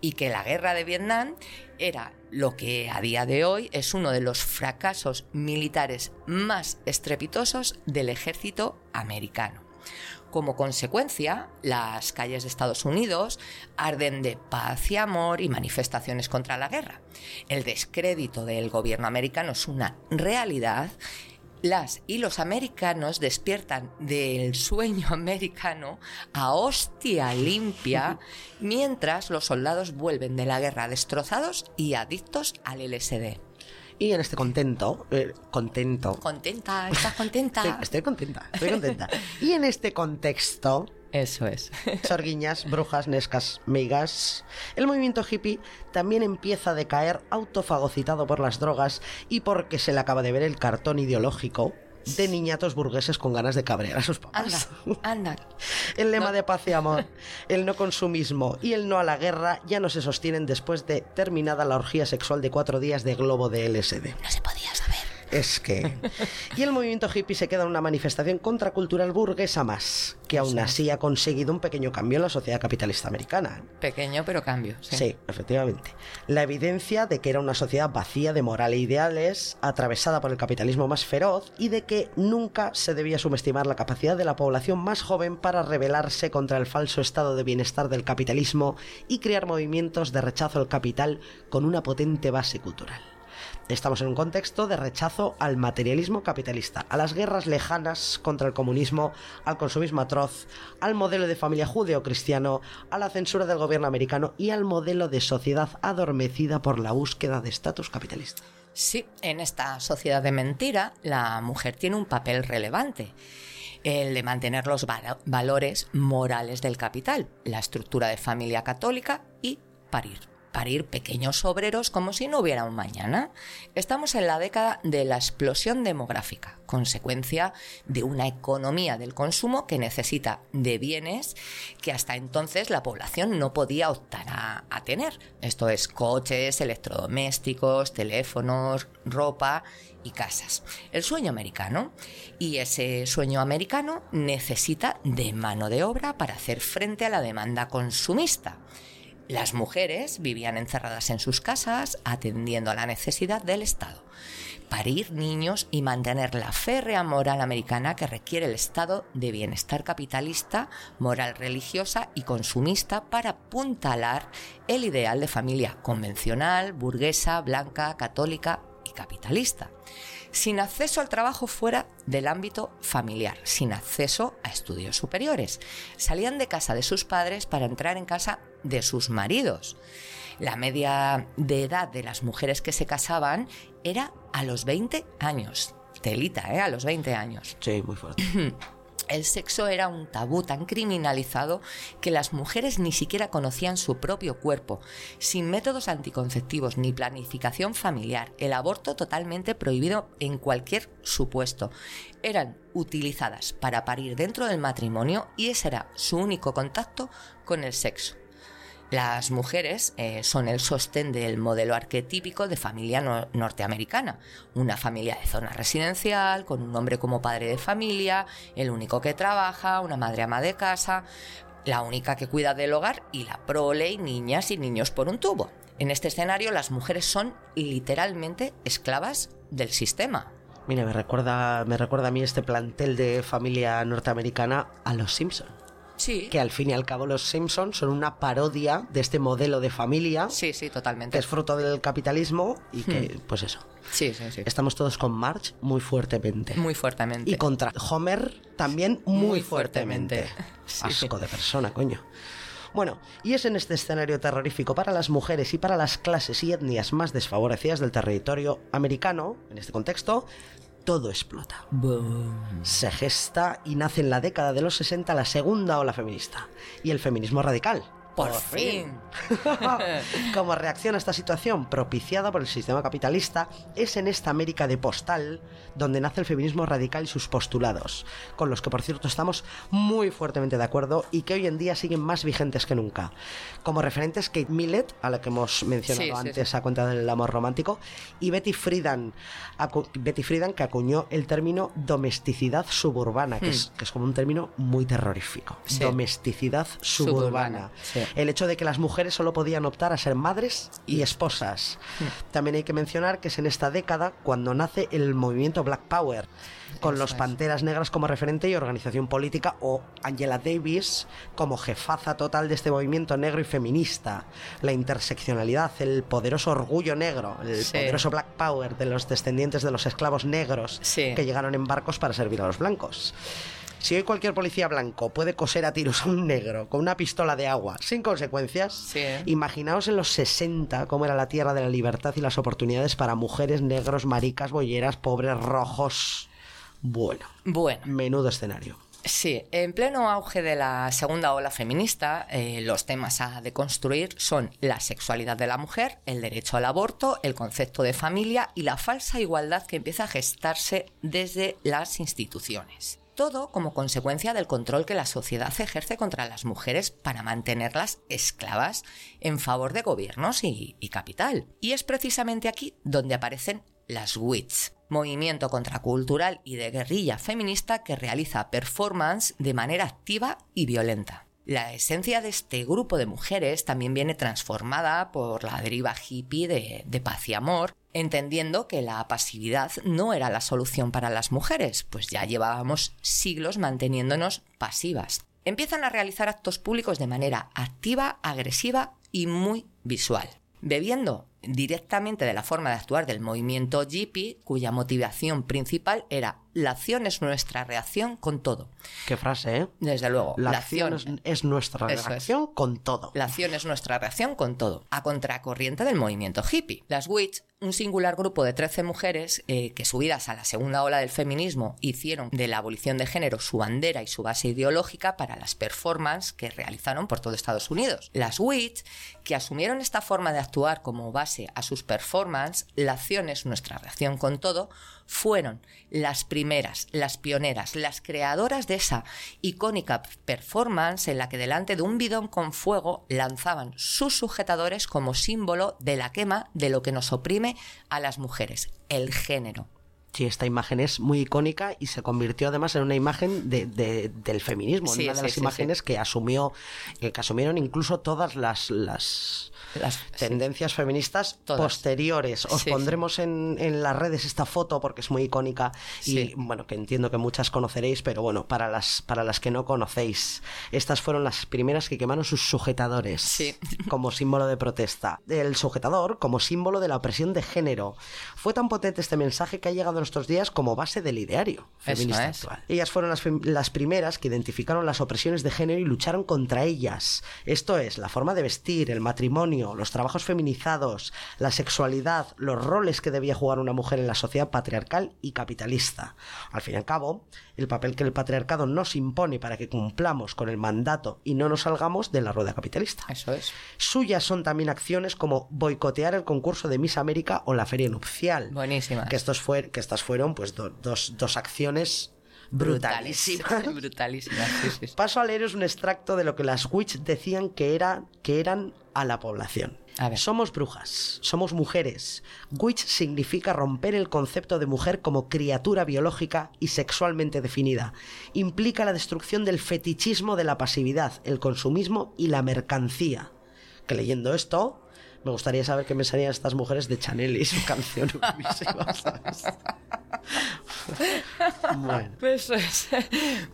y que la guerra de Vietnam era lo que a día de hoy es uno de los fracasos militares más estrepitosos del ejército americano. Como consecuencia, las calles de Estados Unidos arden de paz y amor y manifestaciones contra la guerra. El descrédito del gobierno americano es una realidad. Las y los americanos despiertan del sueño americano a hostia limpia, mientras los soldados vuelven de la guerra destrozados y adictos al LSD. Y en este contento, eh, contento. ¿Contenta? ¿Estás contenta? Estoy, estoy contenta, estoy contenta. y en este contexto, Eso es. Sorguiñas, brujas, nescas, meigas. El movimiento hippie también empieza a decaer autofagocitado por las drogas y porque se le acaba de ver el cartón ideológico de niñatos burgueses con ganas de cabrear a sus papás. Anda, anda. El lema No. de paz y amor, el no consumismo y el no a la guerra ya no se sostienen después de terminada la orgía sexual de cuatro días de globo de LSD. No se podía saber. Es que... Y el movimiento hippie se queda en una manifestación contracultural burguesa más, que aún así ha conseguido un pequeño cambio en la sociedad capitalista americana. Pequeño pero cambio. Sí. Sí, efectivamente. La evidencia de que era una sociedad vacía de moral e ideales, atravesada por el capitalismo más feroz y de que nunca se debía subestimar la capacidad de la población más joven para rebelarse contra el falso estado de bienestar del capitalismo y crear movimientos de rechazo al capital con una potente base cultural. Estamos en un contexto de rechazo al materialismo capitalista, a las guerras lejanas contra el comunismo, al consumismo atroz, al modelo de familia judeo-cristiano, a la censura del gobierno americano y al modelo de sociedad adormecida por la búsqueda de estatus capitalista. Sí, en esta sociedad de mentira, la mujer tiene un papel relevante. El de mantener los va- valores morales del capital, la estructura de familia católica y parir. Parir pequeños obreros como si no hubiera un mañana. Estamos en la década de la explosión demográfica, consecuencia de una economía del consumo que necesita de bienes que hasta entonces la población no podía optar a, a tener. Esto es coches, electrodomésticos, teléfonos, ropa y casas. El sueño americano. Y ese sueño americano necesita de mano de obra para hacer frente a la demanda consumista. Las mujeres vivían encerradas en sus casas atendiendo a la necesidad del Estado. parir niños y mantener la férrea moral americana que requiere el estado de bienestar capitalista, moral religiosa y consumista para apuntalar el ideal de familia convencional, burguesa, blanca, católica y capitalista sin acceso al trabajo fuera del ámbito familiar, sin acceso a estudios superiores. Salían de casa de sus padres para entrar en casa de sus maridos. La media de edad de las mujeres que se casaban era a los 20 años. Telita, ¿eh? A los 20 años. Sí, muy fuerte. El sexo era un tabú tan criminalizado que las mujeres ni siquiera conocían su propio cuerpo. Sin métodos anticonceptivos ni planificación familiar, el aborto totalmente prohibido en cualquier supuesto. Eran utilizadas para parir dentro del matrimonio y ese era su único contacto con el sexo. Las mujeres eh, son el sostén del modelo arquetípico de familia no- norteamericana. Una familia de zona residencial, con un hombre como padre de familia, el único que trabaja, una madre ama de casa, la única que cuida del hogar y la prole y niñas y niños por un tubo. En este escenario las mujeres son literalmente esclavas del sistema. Mira, me recuerda, me recuerda a mí este plantel de familia norteamericana a los Simpson. Sí. Que al fin y al cabo los Simpson son una parodia de este modelo de familia Sí, sí, que totalmente. es fruto del capitalismo y que, pues eso, Sí, sí, sí. estamos todos con Marge muy fuertemente. Muy fuertemente. Y contra Homer también muy, Muy fuertemente. fuertemente. Sí. Asco de persona, coño. Bueno, y es en este escenario terrorífico para las mujeres y para las clases y etnias más desfavorecidas del territorio americano, en este contexto, todo explota. Se gesta y nace en la década de los 60 la segunda ola feminista y el feminismo radical. Por fin. Como reacción a esta situación propiciada por el sistema capitalista, es en esta América de postal donde nace el feminismo radical y sus postulados, con los que por cierto estamos muy fuertemente de acuerdo y que hoy en día siguen más vigentes que nunca. Como referentes Kate Millett, a la que hemos mencionado Sí, sí, antes sí. a cuenta del amor romántico, y Betty Friedan, Betty Friedan que acuñó el término domesticidad suburbana, que, es, que es como un término muy terrorífico. Hmm. Domesticidad suburbana. Suburbana, sí. El hecho de que las mujeres solo podían optar a ser madres y esposas. También hay que mencionar que es en esta década cuando nace el movimiento Black Power, con Eso los es. Panteras Negras como referente y organización política, o Angela Davis como jefaza total de este movimiento negro y feminista. La interseccionalidad, el poderoso orgullo negro, el Sí. poderoso Black Power de los descendientes de los esclavos negros Sí. que llegaron en barcos para servir a los blancos. Si hoy cualquier policía blanco puede coser a tiros a un negro con una pistola de agua sin consecuencias, Sí. imaginaos en los 60 cómo era la tierra de la libertad y las oportunidades para mujeres, negros, maricas, bolleras, pobres, rojos. Bueno, Bueno, menudo escenario. sí, en pleno auge de la segunda ola feminista, eh, los temas a deconstruir son la sexualidad de la mujer, el derecho al aborto, el concepto de familia y la falsa igualdad que empieza a gestarse desde las instituciones. Todo como consecuencia del control que la sociedad ejerce contra las mujeres para mantenerlas esclavas en favor de gobiernos y, capital. Y es precisamente aquí donde aparecen las WITs, movimiento contracultural y de guerrilla feminista que realiza performance de manera activa y violenta. La esencia de este grupo de mujeres también viene transformada por la deriva hippie de, paz y amor, entendiendo que la pasividad no era la solución para las mujeres, pues ya llevábamos siglos manteniéndonos pasivas. Empiezan a realizar actos públicos de manera activa, agresiva y muy visual, bebiendo directamente de la forma de actuar del movimiento hippie, cuya motivación principal era la acción es nuestra reacción con todo. Qué frase, ¿eh? Desde luego, La, acción es, es nuestra es. reacción con todo. la acción es nuestra reacción con todo, a contracorriente del movimiento hippie. Las Witch, un singular grupo de 13 mujeres eh, que subidas a la segunda ola del feminismo hicieron de la abolición de género su bandera y su base ideológica para las performances que realizaron por todo Estados Unidos. Las Witch, que asumieron esta forma de actuar como base a sus performances, la acción es nuestra reacción con todo, fueron las primeras, las pioneras, las creadoras de esa icónica performance en la que delante de un bidón con fuego lanzaban sus sujetadores como símbolo de la quema de lo que nos oprime a las mujeres, el género. Sí, esta imagen es muy icónica y se convirtió además en una imagen de- de- del feminismo, en Sí, una de sí, las sí, imágenes que asumió, eh, que asumieron incluso todas las, las Las- tendencias feministas Todas. posteriores. Os Sí, pondremos En, en las redes esta foto porque es muy icónica y bueno, que entiendo que muchas conoceréis, pero bueno, para las, para las que no conocéis, estas fueron las primeras que quemaron sus sujetadores como símbolo de protesta. El sujetador como símbolo de la opresión de género. Fue tan potente este mensaje que ha llegado a nuestros días como base del ideario feminista es. actual. Ellas fueron las, las primeras que identificaron las opresiones de género y lucharon contra ellas. Esto es, la forma de vestir, el matrimonio, los trabajos feminizados, la sexualidad, los roles que debía jugar una mujer en la sociedad patriarcal y capitalista. Al fin y al cabo, el papel que el patriarcado nos impone para que cumplamos con el mandato y no nos salgamos de la rueda capitalista. Eso es. Suyas son también acciones como boicotear el concurso de Miss América o la feria nupcial. Buenísimas. Que, estos fue, que estas fueron pues do- dos, dos acciones brutalísimas. Brutalísimas, sí, sí, sí. Paso a leeros un extracto de lo que las witch decían que, era, que eran a la población. A ver. Somos brujas, somos mujeres. Witch significa romper el concepto de mujer como criatura biológica y sexualmente definida. Implica la destrucción del fetichismo de la pasividad, el consumismo y la mercancía. Que leyendo esto, me gustaría saber qué pensarían estas mujeres de Chanel y su canción bueno. Eso es.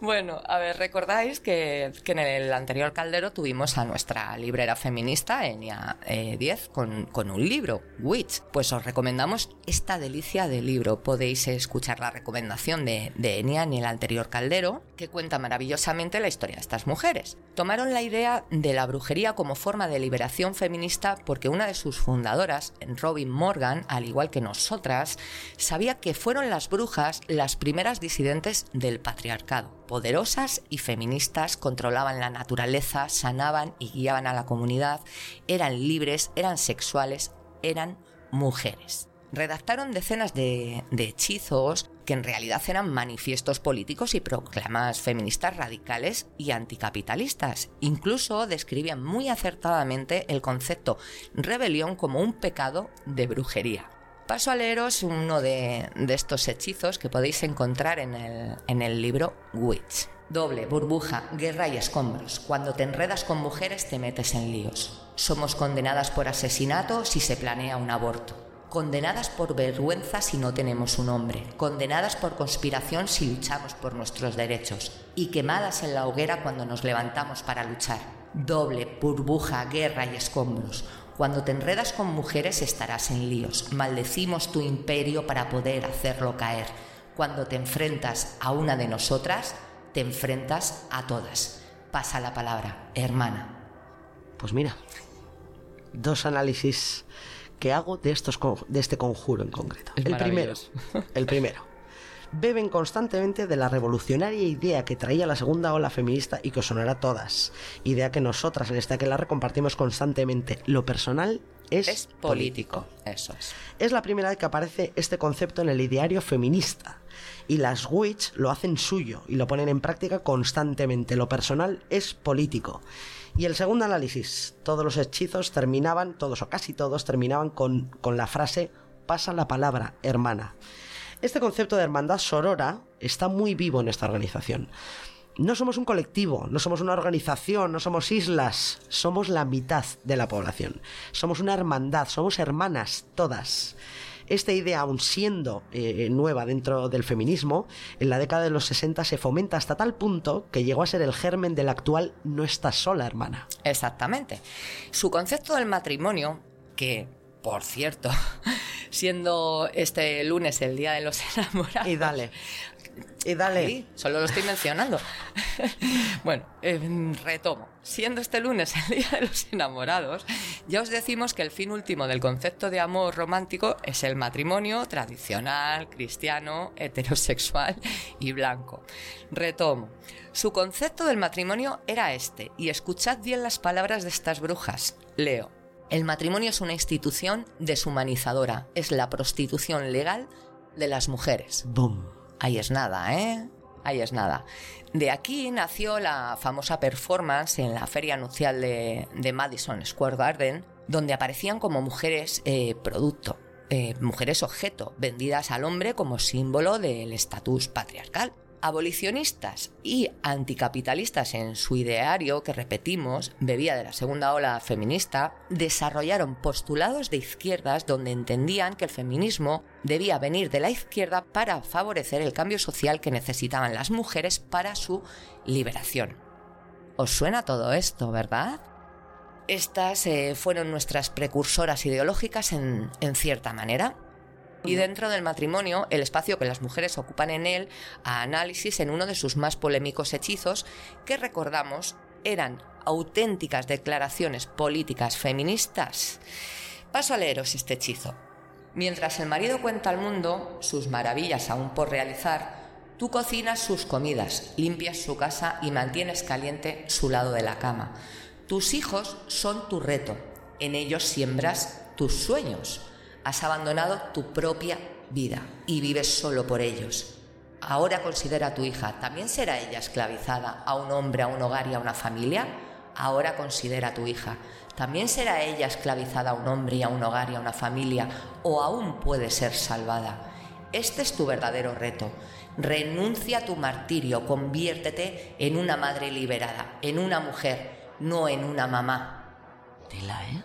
Bueno, a ver, recordáis que, que en el anterior caldero tuvimos a nuestra librera feminista, Enia eh, 10, con, con un libro, Witch. Pues os recomendamos esta delicia de libro. Podéis escuchar la recomendación de, de Enia en el anterior caldero, que cuenta maravillosamente la historia de estas mujeres. Tomaron la idea de la brujería como forma de liberación feminista porque una de sus fundadoras, Robin Morgan, al igual que nosotras, sabía que fueron las brujas las primeras disidentes del patriarcado. Poderosas y feministas controlaban la naturaleza, sanaban y guiaban a la comunidad, eran libres, eran sexuales, eran mujeres. Redactaron decenas de, de hechizos que en realidad eran manifiestos políticos y proclamas feministas radicales y anticapitalistas. Incluso describían muy acertadamente el concepto rebelión como un pecado de brujería. Paso a leeros uno de, estos hechizos que podéis encontrar en el, en el libro Witch. Doble, burbuja, guerra y escombros. Cuando te enredas con mujeres te metes en líos. Somos condenadas por asesinato si se planea un aborto. Condenadas por vergüenza si no tenemos un hombre. Condenadas por conspiración si luchamos por nuestros derechos. Y quemadas en la hoguera cuando nos levantamos para luchar. Doble, burbuja, guerra y escombros. Cuando te enredas con mujeres estarás en líos. Maldecimos tu imperio para poder hacerlo caer. Cuando te enfrentas a una de nosotras, te enfrentas a todas. Pasa la palabra, hermana. Pues mira, dos análisis que hago de, estos, de este conjuro en concreto. Es el primero, el primero. Beben constantemente de la revolucionaria idea que traía la segunda ola feminista y que os sonará a todas. Idea que nosotras en esta que la compartimos constantemente. Lo personal es, Es político. Eso es. Es la primera vez que aparece este concepto en el ideario feminista. Y las witch lo hacen suyo y lo ponen en práctica constantemente. Lo personal es político. Y el segundo análisis, todos los hechizos terminaban, todos o casi todos terminaban con, con la frase pasa la palabra, hermana. Este concepto de hermandad sorora está muy vivo en esta organización. No somos un colectivo, no somos una organización, no somos islas, somos la mitad de la población. Somos una hermandad, somos hermanas todas. Esta idea, aun siendo eh, nueva dentro del feminismo, en la década de los 60 se fomenta hasta tal punto que llegó a ser el germen del actual no estás sola, hermana. Exactamente. Su concepto del matrimonio, que, por cierto, siendo este lunes el Día de los Enamorados... Y dale. Y dale. Sí, solo lo estoy mencionando. bueno, eh, retomo. Siendo este lunes el Día de los Enamorados, ya os decimos que el fin último del concepto de amor romántico es el matrimonio tradicional, cristiano, heterosexual y blanco. Retomo. Su concepto del matrimonio era este, y escuchad bien las palabras de estas brujas. Leo. El matrimonio es una institución deshumanizadora, es la prostitución legal de las mujeres. Boom. Ahí es nada, ¿eh? Ahí es nada. De aquí nació la famosa performance en la feria nupcial de, Madison Square Garden, donde aparecían como mujeres eh, producto. eh, mujeres objeto, vendidas al hombre como símbolo del estatus patriarcal. Abolicionistas y anticapitalistas en su ideario, que repetimos, bebía de la segunda ola feminista, desarrollaron postulados de izquierdas donde entendían que el feminismo debía venir de la izquierda para favorecer el cambio social que necesitaban las mujeres para su liberación. ¿Os suena todo esto, verdad? Estas eh, fueron nuestras precursoras ideológicas en, en cierta manera. Y dentro del matrimonio, el espacio que las mujeres ocupan en él, a análisis en uno de sus más polémicos hechizos, que recordamos eran auténticas declaraciones políticas feministas. Paso a leeros este hechizo. Mientras el marido cuenta al mundo sus maravillas aún por realizar, tú cocinas sus comidas, limpias su casa y mantienes caliente su lado de la cama. Tus hijos son tu reto, en ellos siembras tus sueños. Has abandonado tu propia vida y vives solo por ellos. Ahora considera a tu hija, ¿también será ella esclavizada a un hombre, a un hogar y a una familia? Ahora considera a tu hija, ¿también será ella esclavizada a un hombre y a un hogar y a una familia? ¿O aún puede ser salvada? Este es tu verdadero reto. Renuncia a tu martirio, conviértete en una madre liberada, en una mujer, no en una mamá. Tela, ¿eh?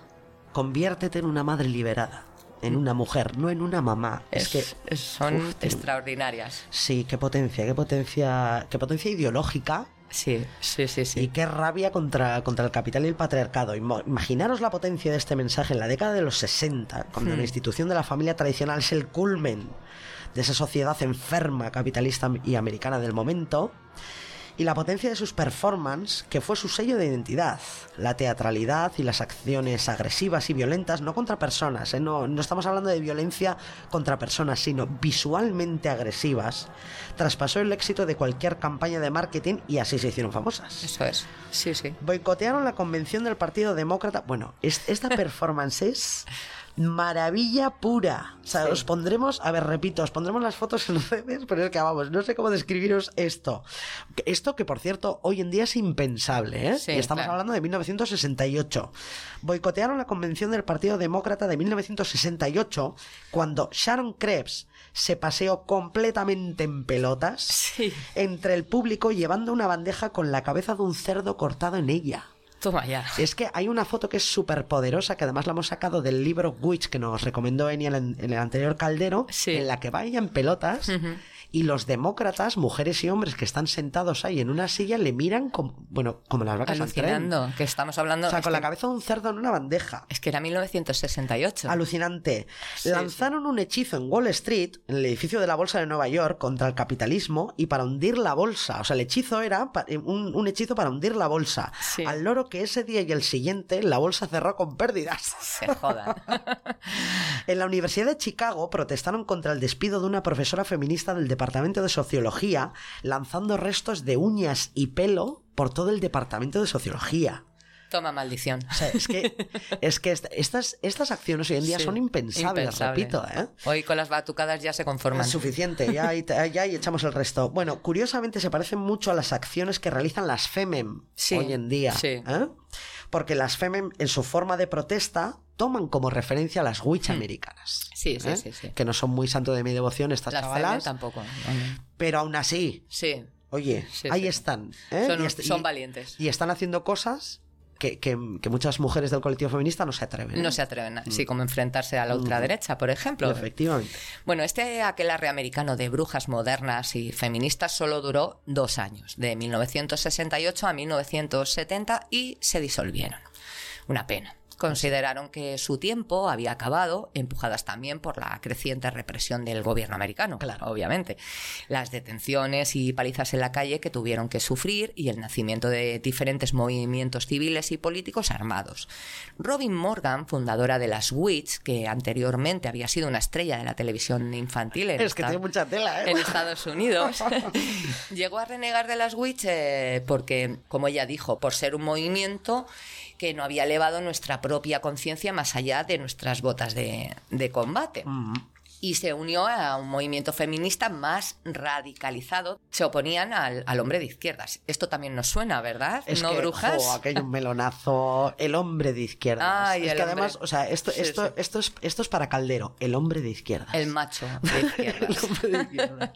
Conviértete en una madre liberada. En una mujer, no en una mamá. Es, que. son uf, extraordinarias. Sí, qué potencia, qué potencia. Qué potencia ideológica. Sí, sí, sí, sí. Y qué rabia contra, contra el capital y el patriarcado. Imaginaros la potencia de este mensaje en la década de los 60, cuando Hmm. la institución de la familia tradicional es el culmen de esa sociedad enferma, capitalista y americana del momento. Y la potencia de sus performances, que fue su sello de identidad. La teatralidad y las acciones agresivas y violentas, no contra personas, ¿eh? no, no estamos hablando de violencia contra personas, sino visualmente agresivas, traspasó el éxito de cualquier campaña de marketing y así se hicieron famosas. Eso es. Sí, sí. Boicotearon la convención del Partido Demócrata. Bueno, es- esta performance es maravilla pura. O sea, Sí. os pondremos, a ver, repito, os pondremos las fotos en redes, pero es que vamos, no sé cómo describiros esto. Esto que, por cierto, hoy en día es impensable, ¿eh? Sí, y estamos claro. hablando de 1968. Boicotearon la convención del Partido Demócrata de 1968 cuando Sharon Krebs se paseó completamente en pelotas Sí. entre el público llevando una bandeja con la cabeza de un cerdo cortado en ella. Toma ya. Es que hay una foto que es súper poderosa, que además la hemos sacado del libro Witch que nos recomendó Eni en el, anterior caldero, Sí. en la que va ella en pelotas y los demócratas, mujeres y hombres que están sentados ahí en una silla, le miran como, bueno, como las vacas al tren. Alucinando. Que estamos hablando. O sea, con la que- cabeza de un cerdo en una bandeja. Es que era 1968. Alucinante. Sí, Lanzaron un hechizo en Wall Street, en el edificio de la Bolsa de Nueva York, contra el capitalismo y para hundir la bolsa. O sea, el hechizo era eh, un, un hechizo para hundir la bolsa. Sí. Al loro que ese día y el siguiente la bolsa cerró con pérdidas. Se jodan. En la Universidad de Chicago protestaron contra el despido de una profesora feminista del Departamento de Sociología, lanzando restos de uñas y pelo por todo el Departamento de Sociología. Toma maldición. O sea, es que, es que est- estas, estas acciones hoy en día Sí, son impensables, impensable. repito, ¿eh? Hoy con las batucadas ya se conforman. Es suficiente, ya, ahí echamos el resto. Bueno, curiosamente se parecen mucho a las acciones que realizan las FEMEM Sí, hoy en día. sí. ¿eh? Porque las FEMEM, en su forma de protesta, toman como referencia a las witch americanas. Hmm. Sí, sí, ¿eh? sí, sí. Que no son muy santo de mi devoción estas Las chavalas, tampoco. pero aún así, Sí. oye, Sí, ahí sí. están. ¿eh? Son, Y est- son y- valientes. Y están haciendo cosas que, que- que muchas mujeres del colectivo feminista no se atreven. ¿eh? No se atreven. a- Sí, como enfrentarse a la ultraderecha, por ejemplo. Efectivamente. Bueno, este aquelarre americano de brujas modernas y feministas solo duró dos años, de 1968 a 1970, y se disolvieron. Una pena. Consideraron que su tiempo había acabado, empujadas también por la creciente represión del gobierno americano, Claro. obviamente. Las detenciones y palizas en la calle que tuvieron que sufrir y el nacimiento de diferentes movimientos civiles y políticos armados. Robin Morgan, fundadora de las Witch, que anteriormente había sido una estrella de la televisión infantil en, Es que tiene mucha tela, ¿eh? en Estados Unidos, llegó a renegar de las Witch eh, porque, como ella dijo, por ser un movimiento que no había elevado nuestra propia conciencia más allá de nuestras botas de, de combate. Y se unió a un movimiento feminista más radicalizado. Se oponían al, al hombre de izquierdas. Esto también nos suena, ¿verdad? Es ¿No, que, brujas? jo, aquello un melonazo. El hombre de izquierdas. Ay, es que hombre. además, o sea, esto, Sí, esto, sí. Esto, es, esto es para Caldero, el hombre de izquierdas. El macho de izquierdas. El hombre de izquierdas.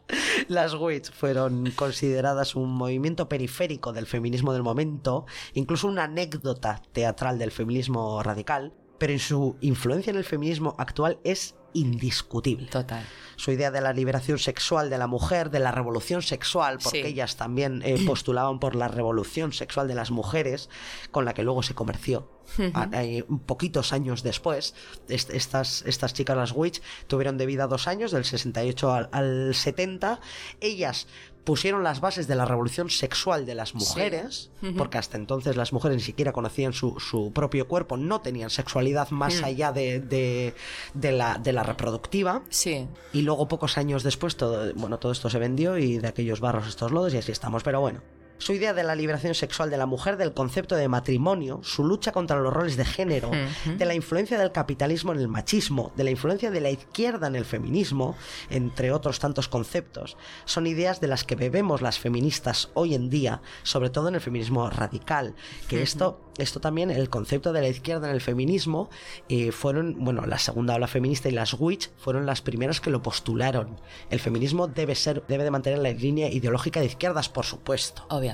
Las Witch fueron consideradas un movimiento periférico del feminismo del momento, incluso una anécdota teatral del feminismo radical, pero en su influencia en el feminismo actual es indiscutible. Total. Su idea de la liberación sexual de la mujer, de la revolución sexual, porque Sí. ellas también eh, postulaban por la revolución sexual de las mujeres, con la que luego se comerció. A- eh, poquitos años después, est- estas, estas chicas, las Witch, tuvieron de vida dos años, del 68 al, al 70. Ellas pusieron las bases de la revolución sexual de las mujeres, porque hasta entonces las mujeres ni siquiera conocían su, su propio cuerpo, no tenían sexualidad más allá de, de- de la, de la reproductiva. Sí. Y luego pocos años después todo, bueno, todo esto se vendió y de aquellos barros estos lodos y así estamos. Pero bueno, su idea de la liberación sexual de la mujer, del concepto de matrimonio, su lucha contra los roles de género, de la influencia del capitalismo en el machismo, de la influencia de la izquierda en el feminismo, entre otros tantos conceptos, son ideas de las que bebemos las feministas hoy en día, sobre todo en el feminismo radical. Que esto, esto también, el concepto de la izquierda en el feminismo, eh, fueron, bueno, la segunda ola feminista y las witch fueron las primeras que lo postularon. El feminismo debe ser, debe de mantener la línea ideológica de izquierdas, por supuesto. Obviamente.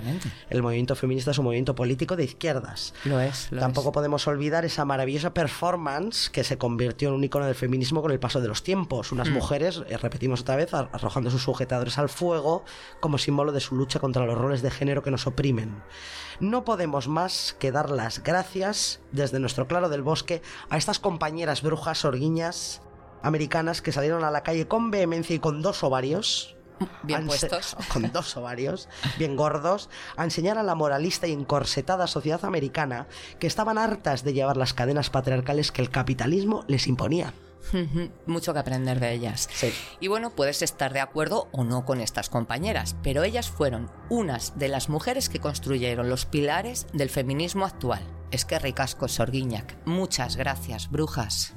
El movimiento feminista es un movimiento político de izquierdas. Lo es. Lo Tampoco es. podemos olvidar esa maravillosa performance que se convirtió en un icono del feminismo con el paso de los tiempos. Hmm. Unas mujeres, eh, repetimos otra vez, ar- arrojando sus sujetadores al fuego como símbolo de su lucha contra los roles de género que nos oprimen. No podemos más que dar las gracias desde nuestro claro del bosque a estas compañeras brujas orguiñas americanas que salieron a la calle con vehemencia y con dos ovarios Bien puestos. con dos ovarios, bien gordos, a enseñar a la moralista y encorsetada sociedad americana que estaban hartas de llevar las cadenas patriarcales que el capitalismo les imponía. Mucho que aprender de ellas. Sí. Y bueno, puedes estar de acuerdo o no con estas compañeras, pero ellas fueron unas de las mujeres que construyeron los pilares del feminismo actual. Es que ricasco, Sorguiñac. Muchas gracias, brujas.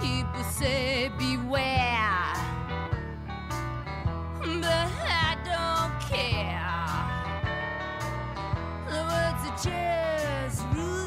People say beware, but I don't care. The words are just rules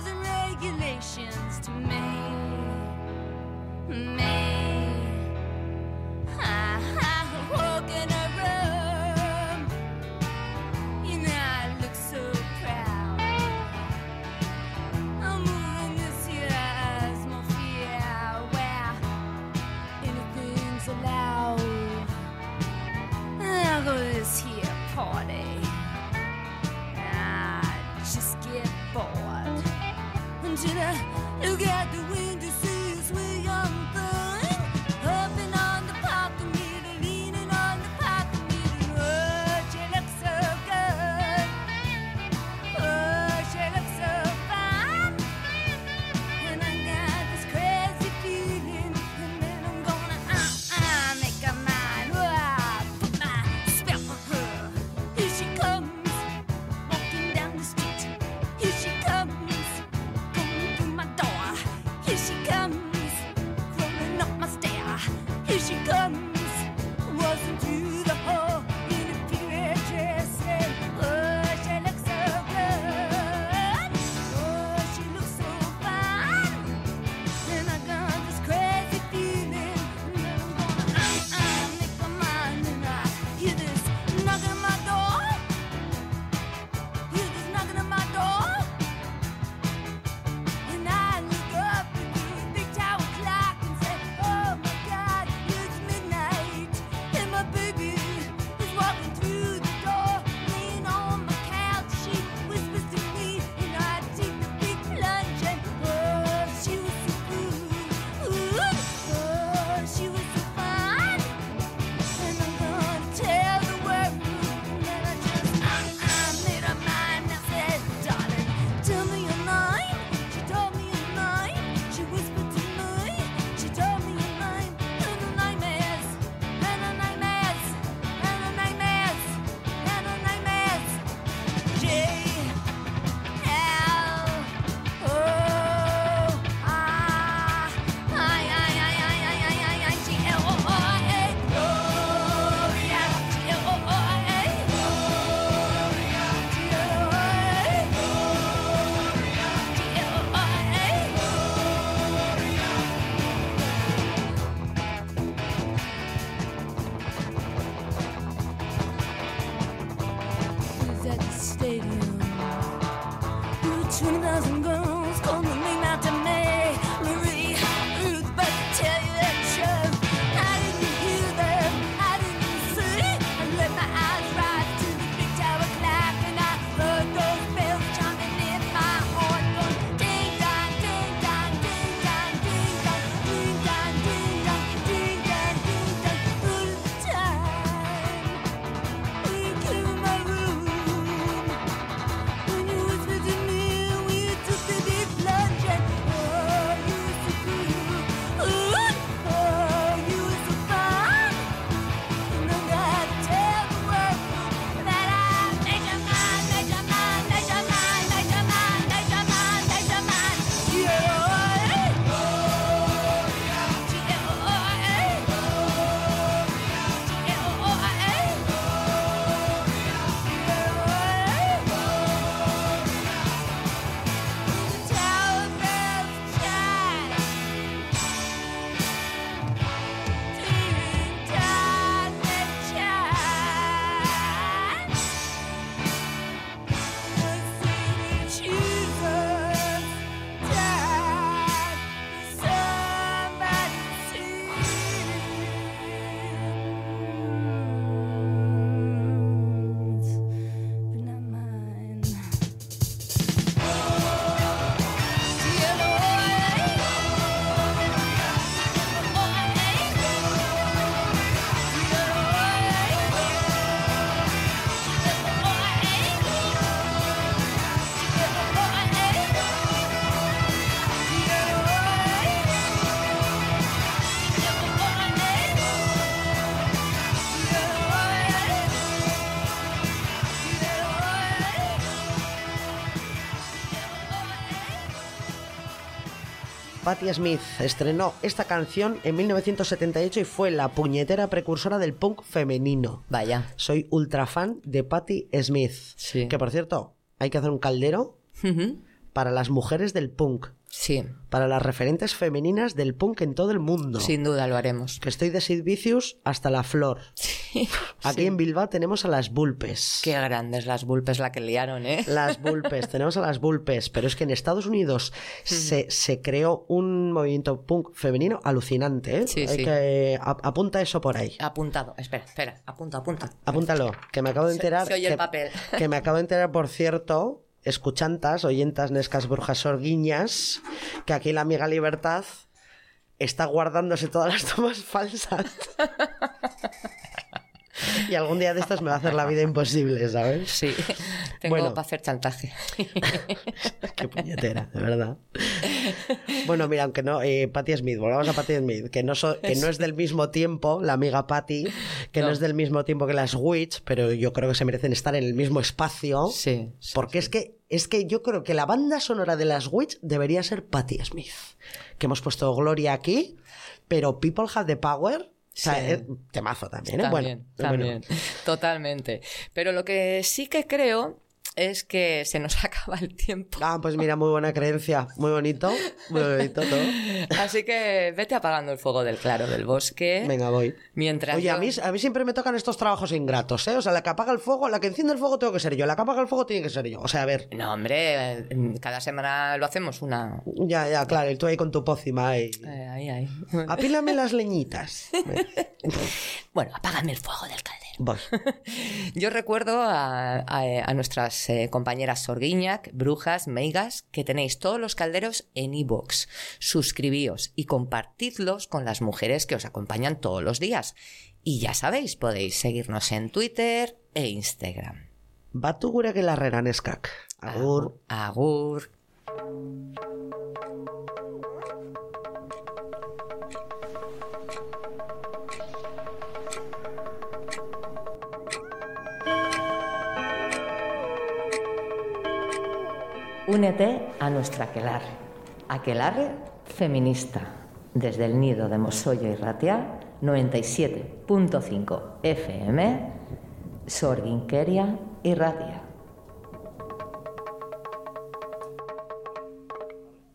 Patti Smith estrenó esta canción en 1978 y fue la puñetera precursora del punk femenino. Vaya. Soy ultra fan de Patti Smith. Sí. Que por cierto, hay que hacer un caldero para las mujeres del punk, Sí, para las referentes femeninas del punk en todo el mundo. sin duda lo haremos. Que estoy de Sid Vicious hasta la flor. Aquí en Bilbao tenemos a las Bulpes. Qué grandes las bulpes la que liaron, ¿eh? Las Bulpes, tenemos a las Bulpes, pero es que en Estados Unidos se, se creó un movimiento punk femenino alucinante, ¿eh? Sí, Hay sí. que a- apunta eso por ahí. Apuntado. Espera, espera. Apunta, apunta. Apúntalo, que me acabo de Se- enterar. se oye que, el papel. que me acabo de enterar, por cierto, escuchantas, oyentas, nescas, brujas, sorguiñas, que aquí la amiga Libertad está guardándose todas las tomas falsas. y algún día de estos me va a hacer la vida imposible, ¿sabes? Sí, tengo Bueno. para hacer chantaje. Qué puñetera, de verdad. Bueno, mira, aunque no, eh, Patti Smith, volvamos a Patti Smith, que no, so- que no es del mismo tiempo, la amiga Patti, que no. No. es del mismo tiempo que las Witch, pero yo creo que se merecen estar en el mismo espacio. Sí, sí, Porque es que es que yo creo que la banda sonora de las Witch debería ser Patti Smith. Que hemos puesto Gloria aquí, pero People Have the Power. O sea, Sí. es temazo también, ¿eh? También, bueno, también. Totalmente. Pero lo que sí que creo es que se nos acaba el tiempo. Ah, pues mira, muy buena creencia. Muy bonito. Muy bonito todo. Así que vete apagando el fuego del claro del bosque. Venga, voy. Mientras Oye, yo- a mí, a mí siempre me tocan estos trabajos ingratos, ¿eh? O sea, la que apaga el fuego, la que enciende el fuego tengo que ser yo, la que apaga el fuego tiene que ser yo. O sea, a ver, No, hombre, cada semana lo hacemos una... ya, ya, claro, y tú ahí con tu pócima y... Eh, ahí, ahí. Apílame las leñitas. Bueno, apágame el fuego del caldero. Voy. Yo recuerdo a, a- a nuestras eh, compañeras Sorguiñac, Brujas, Meigas, que tenéis todos los calderos en iVoox. Suscribíos y compartidlos con las mujeres que os acompañan todos los días. Y ya sabéis, podéis seguirnos en Twitter e Instagram. Batu gure gelarreran eskak. Agur. Agur. Únete a nuestra aquelarre. Aquelarre feminista. Desde el nido de Mosollo y Ratia, 97.5 FM, Sorginkeria y Ratia.